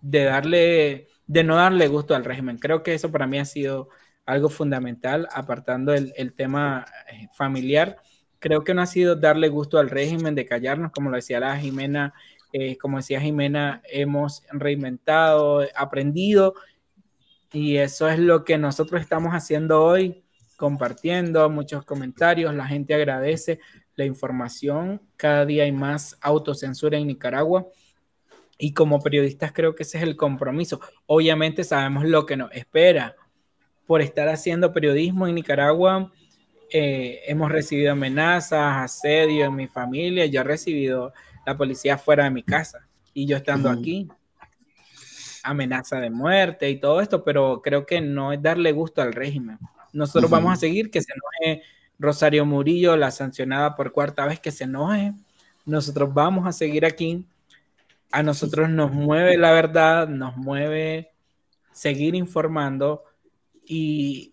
de darle, de no darle gusto al régimen. Creo que eso para mí ha sido algo fundamental, apartando el, tema eh, familiar. Creo que no ha sido darle gusto al régimen, de callarnos, como lo decía la Jimena, eh, como decía Jimena, hemos reinventado, aprendido, y eso es lo que nosotros estamos haciendo hoy, compartiendo muchos comentarios, la gente agradece la información, cada día hay más autocensura en Nicaragua y como periodistas creo que ese es el compromiso. Obviamente sabemos lo que nos espera por estar haciendo periodismo en Nicaragua. Eh, hemos recibido amenazas, asedio en mi familia, yo he recibido la policía fuera de mi casa y yo estando aquí, amenaza de muerte y todo esto, pero creo que no es darle gusto al régimen. Nosotros vamos a seguir que se enoje Rosario Murillo, la sancionada por cuarta vez, que se enoje. Nosotros vamos a seguir aquí. A nosotros nos mueve la verdad, nos mueve seguir informando. Y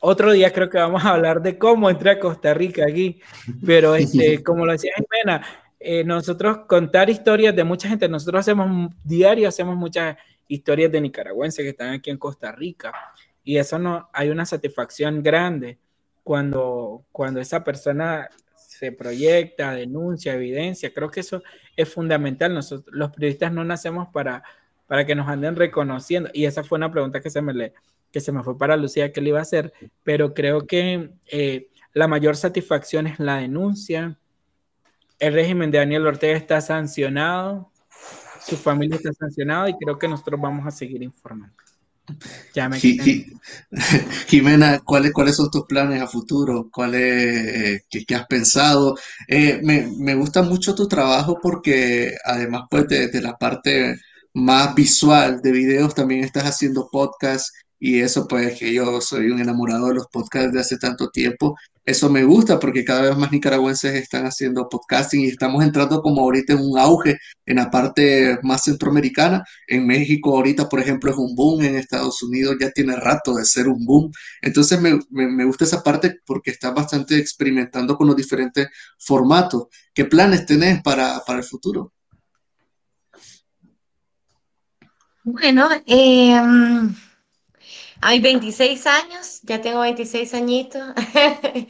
otro día creo que vamos a hablar de cómo entré a Costa Rica aquí, pero este, como lo decía Jimena, eh, nosotros contar historias de mucha gente, nosotros hacemos diario, hacemos muchas historias de nicaragüenses que están aquí en Costa Rica. Y eso no, hay una satisfacción grande cuando, cuando esa persona se proyecta, denuncia, evidencia. Creo que eso es fundamental. Nosotros, los periodistas no nacemos para, para que nos anden reconociendo. Y esa fue una pregunta que se me, le, que se me fue para Lucía que le iba a hacer, pero creo que eh, la mayor satisfacción es la denuncia. El régimen de Daniel Ortega está sancionado, su familia está sancionada y creo que nosotros vamos a seguir informando. Jimena, ¿cuáles, ¿cuáles son tus planes a futuro? ¿Cuáles, qué, has pensado? Eh, me, gusta mucho tu trabajo porque además pues de, de, la parte más visual de videos también estás haciendo podcasts y eso pues que yo soy un enamorado de los podcasts de hace tanto tiempo eso me gusta porque cada vez más nicaragüenses están haciendo podcasting y estamos entrando como ahorita en un auge en la parte más centroamericana. En México ahorita, por ejemplo, es un boom, en Estados Unidos ya tiene rato de ser un boom. Entonces me, me, gusta esa parte porque estás bastante experimentando con los diferentes formatos. ¿Qué planes tenés para, para el futuro? Bueno, eh, hay 26 años, ya tengo 26 añitos.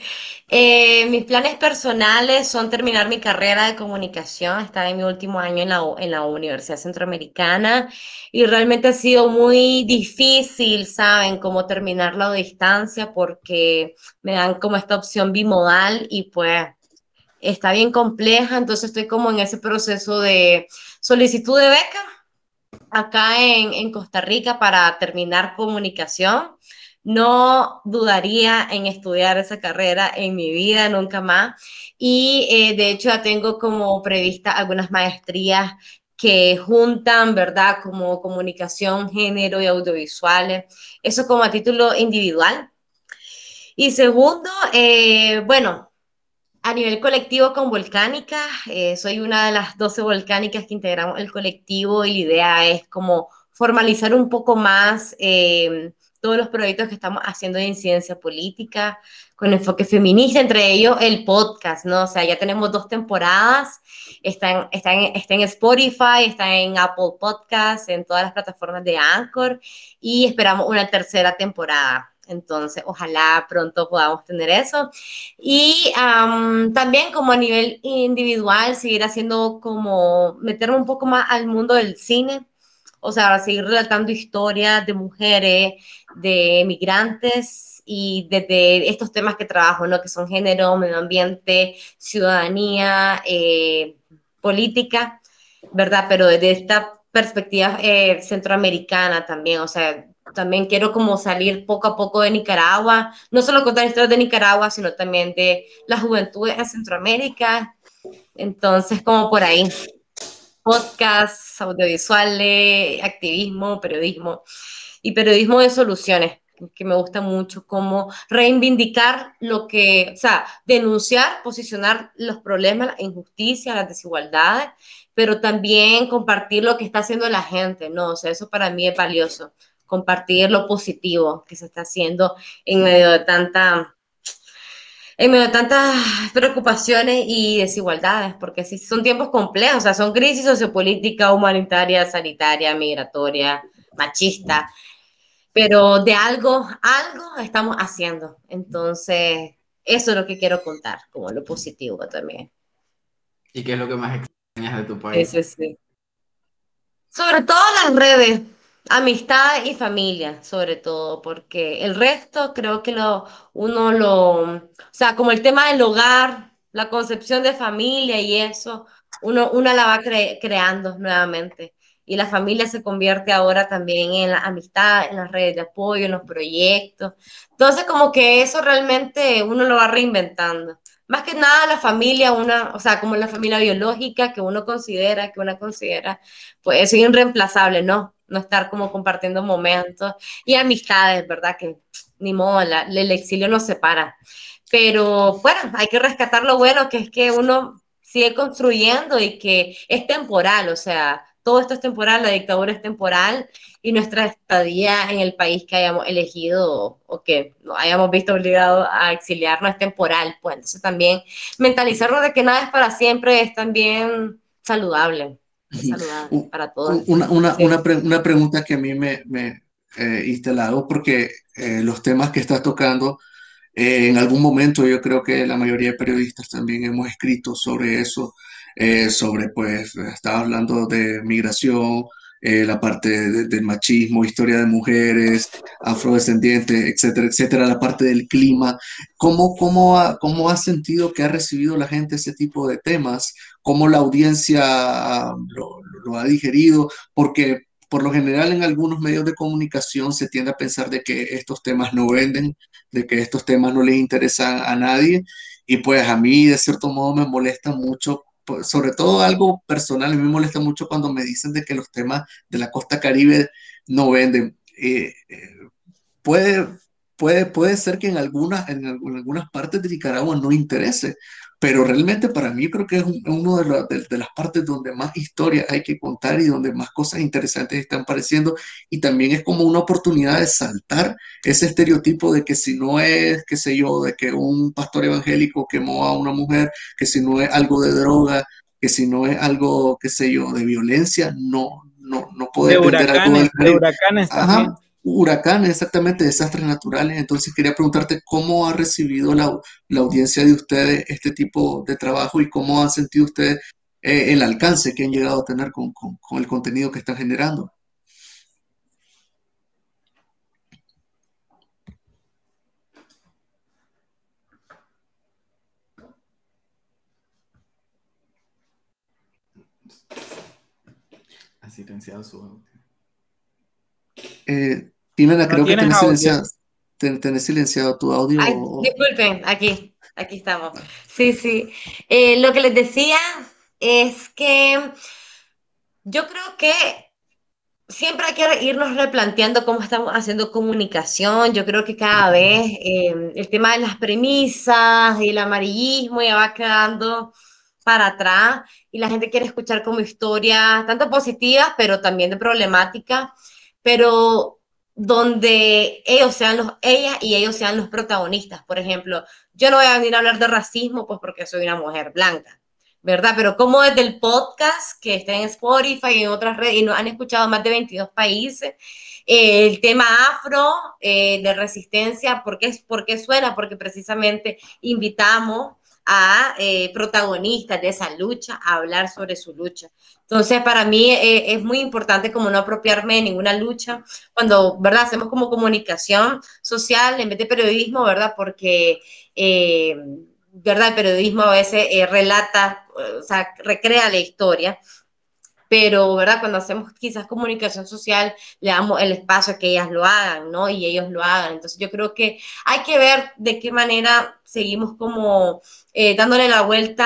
Eh, mis planes personales son terminar mi carrera de comunicación. Estaba en mi último año en la, en la Universidad Centroamericana y realmente ha sido muy difícil, ¿saben?, cómo terminarla a distancia porque me dan como esta opción bimodal y pues está bien compleja. Entonces estoy como en ese proceso de solicitud de beca acá en, Costa Rica para terminar comunicación. No dudaría en estudiar esa carrera en mi vida, nunca más. Y eh, de hecho ya tengo como prevista algunas maestrías que juntan, ¿verdad? Como comunicación, género y audiovisuales. Eso como a título individual. Y segundo, eh, bueno, a nivel colectivo con Volcánica, eh, soy una de las 12 volcánicas que integramos el colectivo y la idea es como formalizar un poco más eh, todos los proyectos que estamos haciendo de incidencia política con enfoque feminista, entre ellos el podcast, ¿no? O sea, ya tenemos dos temporadas, están, están, está en Spotify, está en Apple Podcasts, en todas las plataformas de Anchor y esperamos una tercera temporada. Entonces, ojalá pronto podamos tener eso. Y también como a nivel individual, seguir haciendo como, meterme un poco más al mundo del cine. O sea, seguir relatando historias de mujeres, de migrantes y desde estos temas que trabajo, ¿no? Que son género, medio ambiente, ciudadanía, eh, política, ¿verdad? Pero desde esta perspectiva eh, centroamericana también, o sea, también quiero como salir poco a poco de Nicaragua, no solo contar historias de Nicaragua, sino también de la juventud en Centroamérica. Entonces, como por ahí, podcasts, audiovisuales, activismo, periodismo y periodismo de soluciones, que me gusta mucho, como reivindicar lo que, o sea, denunciar, posicionar los problemas, la injusticia, las desigualdades, pero también compartir lo que está haciendo la gente, ¿no? O sea, eso para mí es valioso compartir lo positivo que se está haciendo en medio de tanta en medio de tantas preocupaciones y desigualdades, porque sí, son tiempos complejos, o sea, son crisis sociopolítica, humanitaria, sanitaria, migratoria, machista, pero de algo, algo estamos haciendo. Entonces, eso es lo que quiero contar, como lo positivo también. ¿Y qué es lo que más extrañas de tu país? Sí. Sobre todo las redes, amistad y familia, sobre todo, porque el resto creo que lo, uno lo, o sea, como el tema del hogar, la concepción de familia y eso, uno, uno la va creando nuevamente. Y la familia se convierte ahora también en la amistad, en las redes de apoyo, en los proyectos. Entonces, como que eso realmente uno lo va reinventando más que nada la familia, una, o sea, como la familia biológica que uno considera, que una considera, pues es irreemplazable, ¿no? No estar como compartiendo momentos y amistades, ¿verdad? Que ni modo, el exilio nos separa. Pero bueno, hay que rescatar lo bueno, que es que uno sigue construyendo y que es temporal, o sea, todo esto es temporal, la dictadura es temporal y nuestra estadía en el país que hayamos elegido o que nos hayamos visto obligados a exiliarnos es temporal. Pues entonces también mentalizarnos de que nada es para siempre es también saludable, saludable para todos. Una, una, una, pregunta que a mí me, me eh, porque eh, los temas que estás tocando, eh, en algún momento yo creo que la mayoría de periodistas también hemos escrito sobre eso, eh, sobre, pues, estaba hablando de migración, la parte del machismo, historia de mujeres, afrodescendientes, etcétera, etcétera, la parte del clima. ¿Cómo, cómo, ha, ¿Cómo ha sentido que ha recibido la gente ese tipo de temas? ¿Cómo la audiencia lo, lo ha digerido? Porque por lo general en algunos medios de comunicación se tiende a pensar de que estos temas no venden, de que estos temas no les interesan a nadie. Y pues a mí de cierto modo me molesta mucho pues, sobre todo algo personal, me molesta mucho cuando me dicen de que los temas de la costa caribe no venden. Eh, eh, puede, puede, puede ser que en algunas, en algunas partes de Nicaragua no interese, pero realmente para mí creo que es una de, de, las partes donde más historia hay que contar y donde más cosas interesantes están apareciendo. Y también es como una oportunidad de saltar ese estereotipo de que si no es, qué sé yo, de que un pastor evangélico quemó a una mujer, que si no es algo de droga, que si no es algo, qué sé yo, de violencia, no, no, no puede de huracanes, de huracanes también huracanes, exactamente, desastres naturales. Entonces quería preguntarte cómo ha recibido la, audiencia de ustedes este tipo de trabajo y cómo han sentido ustedes eh, el alcance que han llegado a tener con, el contenido que están generando. Ha silenciado su audio. Eh, Jimena, creo que tenés silenciado, tenés silenciado, tu audio. disculpen, aquí, aquí estamos. Sí, sí. Eh, lo que les decía es que yo creo que siempre hay que irnos replanteando cómo estamos haciendo comunicación. Yo creo que cada vez em, el tema de las premisas y el amarillismo ya va quedando para atrás y la gente quiere escuchar como historias, tanto positivas, pero también de problemática, pero donde ellos sean los, ellas y ellos sean los protagonistas. Por ejemplo, yo no voy a venir a hablar de racismo, pues porque soy una mujer blanca, ¿verdad? Pero como desde el podcast que está en Spotify y en otras redes, y nos han escuchado más de 22 países, eh, el tema afro eh, de resistencia, ¿por qué, ¿por qué suena? Porque precisamente invitamos a eh, protagonistas de esa lucha a hablar sobre su lucha. Entonces, para mí eh, es muy importante como no apropiarme de ninguna lucha cuando, ¿verdad? Hacemos como comunicación social en vez de periodismo, ¿verdad? Porque, eh, ¿verdad? El periodismo a veces relata, o sea, recrea la historia pero, ¿verdad? Cuando hacemos quizás comunicación social, le damos el espacio a que ellas lo hagan, ¿no? Y ellos lo hagan. Entonces, yo creo que hay que ver de qué manera seguimos como eh, dándole la vuelta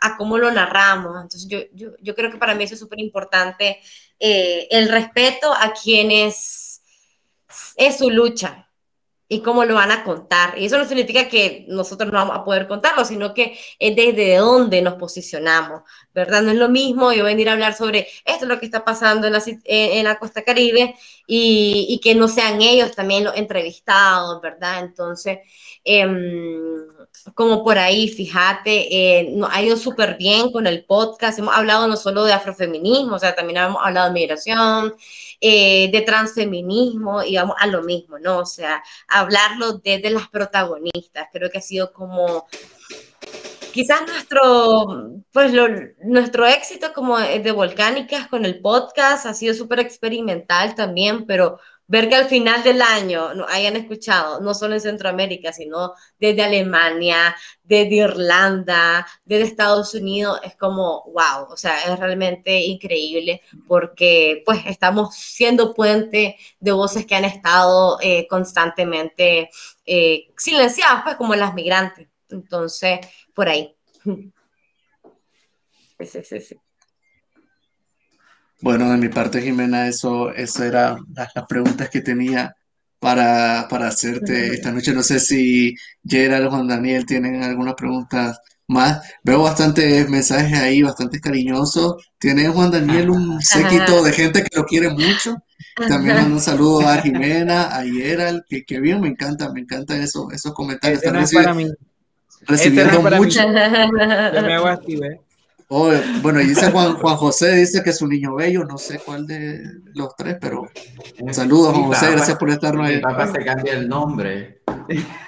a, cómo lo narramos. Entonces, yo, yo, yo creo que para mí eso es súper importante, eh, el respeto a quienes es su lucha, y cómo lo van a contar. Y eso no significa que nosotros no vamos a poder contarlo, sino que es desde dónde nos posicionamos, ¿verdad? No es lo mismo yo venir a hablar sobre esto es lo que está pasando en la, en la costa caribe y, y, que no sean ellos también los entrevistados, ¿verdad? Entonces, eh, como por ahí, fíjate, eh, nos ha ido súper bien con el podcast. Hemos hablado no solo de afrofeminismo, o sea, también hemos hablado de migración, eh, de transfeminismo, y vamos a lo mismo, ¿no? O sea, hablarlo desde las protagonistas. Creo que ha sido como quizás nuestro, pues nuestro éxito como de Volcánicas con el podcast ha sido súper experimental también, pero ver que al final del año no hayan escuchado, no solo en Centroamérica, sino desde Alemania, desde Irlanda, desde Estados Unidos, es como, wow, o sea, es realmente increíble porque pues estamos siendo puente de voces que han estado eh, constantemente eh, silenciadas, pues como las migrantes. Entonces, por ahí. Sí, sí, sí. Bueno, de mi parte, Jimena, eso, eso eran las, las preguntas que tenía para, para hacerte esta noche. No sé si Gerald o Juan Daniel tienen algunas preguntas más. Veo bastantes mensajes ahí, bastante cariñosos. Tiene Juan Daniel un séquito de gente que lo quiere mucho. También mando un saludo a Jimena, a Gerald, que, que bien, me encanta, me encantan eso, esos comentarios. Ese no es Están para mí. recibiendo Ese no es para mí. mucho. Yo me hago así, ¿ves? Oh, bueno, y dice Juan, Juan José, dice que es un niño bello, no sé cuál de los tres, pero saludos, Juan Mi José, gracias por estarnos Mi ahí. papá se cambia el nombre.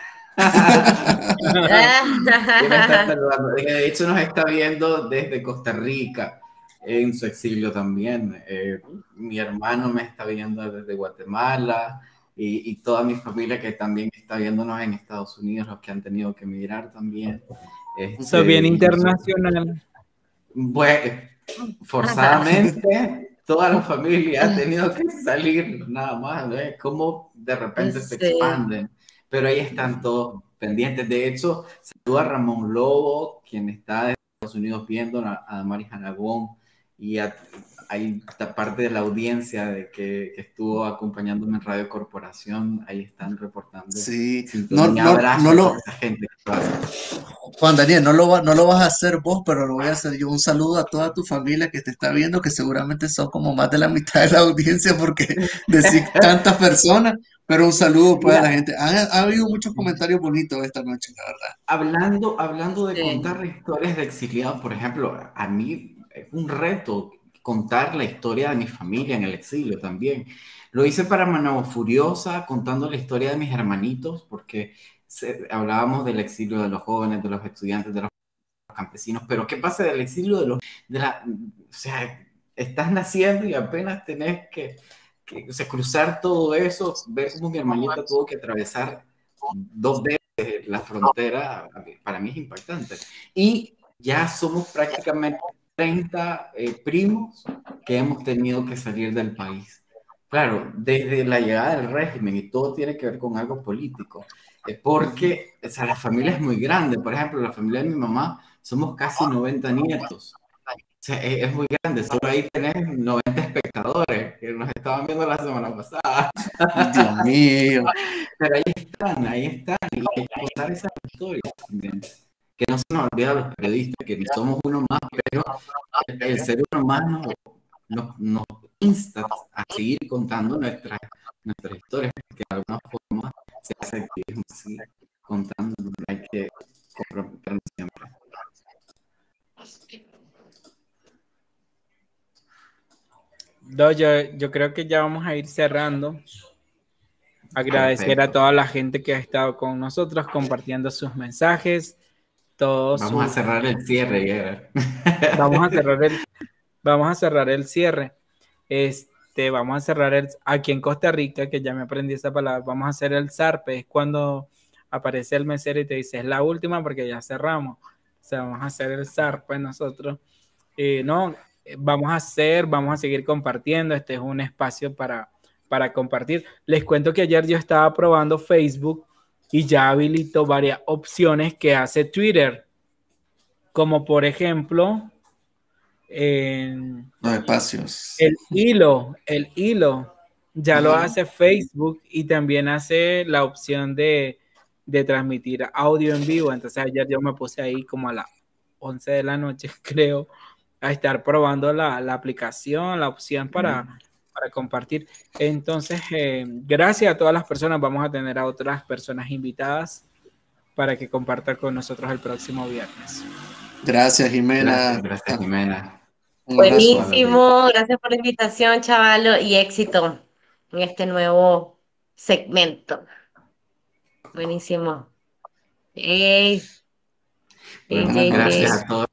De hecho, nos está viendo desde Costa Rica, en su exilio también. Eh, mi hermano me está viendo desde Guatemala y, y toda mi familia que también está viéndonos en Estados Unidos, los que han tenido que emigrar también. Este, Soy bien internacional. Bueno, forzadamente toda la familia ha tenido que salir nada más, ¿ves? Cómo de repente se expanden. Pero ahí están todos pendientes. De hecho, saludo a Ramón Lobo, quien está de Estados Unidos viendo, a, a Mari Janagón y a, hay esta parte de la audiencia de que, que estuvo acompañándome en Radio Corporación. Ahí están reportando. Sí, no, no, abrazo no lo, gente. Juan Daniel, no lo, va- no lo vas a hacer vos, pero lo voy a hacer yo. Un saludo a toda tu familia que te está viendo, que seguramente son como más de la mitad de la audiencia porque decís tantas personas, pero un saludo pues a la gente. Ha, ha habido muchos comentarios bonitos esta noche, la verdad. Hablando, hablando de Sí. contar historias de exiliados, por ejemplo, a mí es un reto contar la historia de mi familia en el exilio también. Lo hice para Managua Furiosa, contando la historia de mis hermanitos, porque se- hablábamos del exilio de los jóvenes, de los estudiantes, de los campesinos, pero ¿qué pasa del exilio de los... De la, o sea, estás naciendo y apenas tenés que, que o sea, cruzar todo eso, ver cómo mi hermanita tuvo que atravesar dos veces la frontera, para mí es impactante. Y ya somos prácticamente 30 eh, primos que hemos tenido que salir del país. Claro, desde la llegada del régimen y todo tiene que ver con algo político, eh, porque o sea, la familia es muy grande. Por ejemplo, la familia de mi mamá somos casi 90 nietos. O sea, es, es muy grande. Solo ahí tenés 90 espectadores que nos estaban viendo la semana pasada. Dios mío. Pero ahí están, ahí están. Y hay que contar esas historias también. Que no se nos olvida a los periodistas, que somos uno más, pero el, ser uno más nos, nos, insta a seguir contando nuestras, nuestras historias, que de alguna forma se hace activismo, contando, hay que comprometernos siempre. No, yo, yo creo que ya vamos a ir cerrando. Agradecer a toda la gente que ha estado con nosotros compartiendo sus mensajes. Todos Vamos a cerrar el cierre, vamos a cerrar el, vamos a cerrar el cierre. Este, vamos a cerrar el, aquí en Costa Rica, que ya me aprendí esa palabra, vamos a hacer el zarpe, es cuando aparece el mesero y te dice, es la última porque ya cerramos. O sea, vamos a hacer el zarpe nosotros. Eh, no, eh, vamos a hacer, vamos a seguir compartiendo. Este es un espacio para, para compartir. Les cuento que ayer yo estaba probando Facebook y ya habilitó varias opciones que hace Twitter, como por ejemplo en Los espacios. el hilo, el hilo. Ya lo hace Facebook y también hace la opción de, de transmitir audio en vivo. Entonces ayer yo me puse ahí como a las 11 de la noche, creo, a estar probando la, la aplicación, la opción para, para compartir. Entonces, eh, gracias a todas las personas. Vamos a tener a otras personas invitadas para que compartan con nosotros el próximo viernes. Gracias, Jimena. Gracias, gracias, Jimena. Un. Buenísimo, gracias por la invitación, chavalo, y éxito en este nuevo segmento. Buenísimo. Ey. Ey, Bueno, ey, gracias a todos.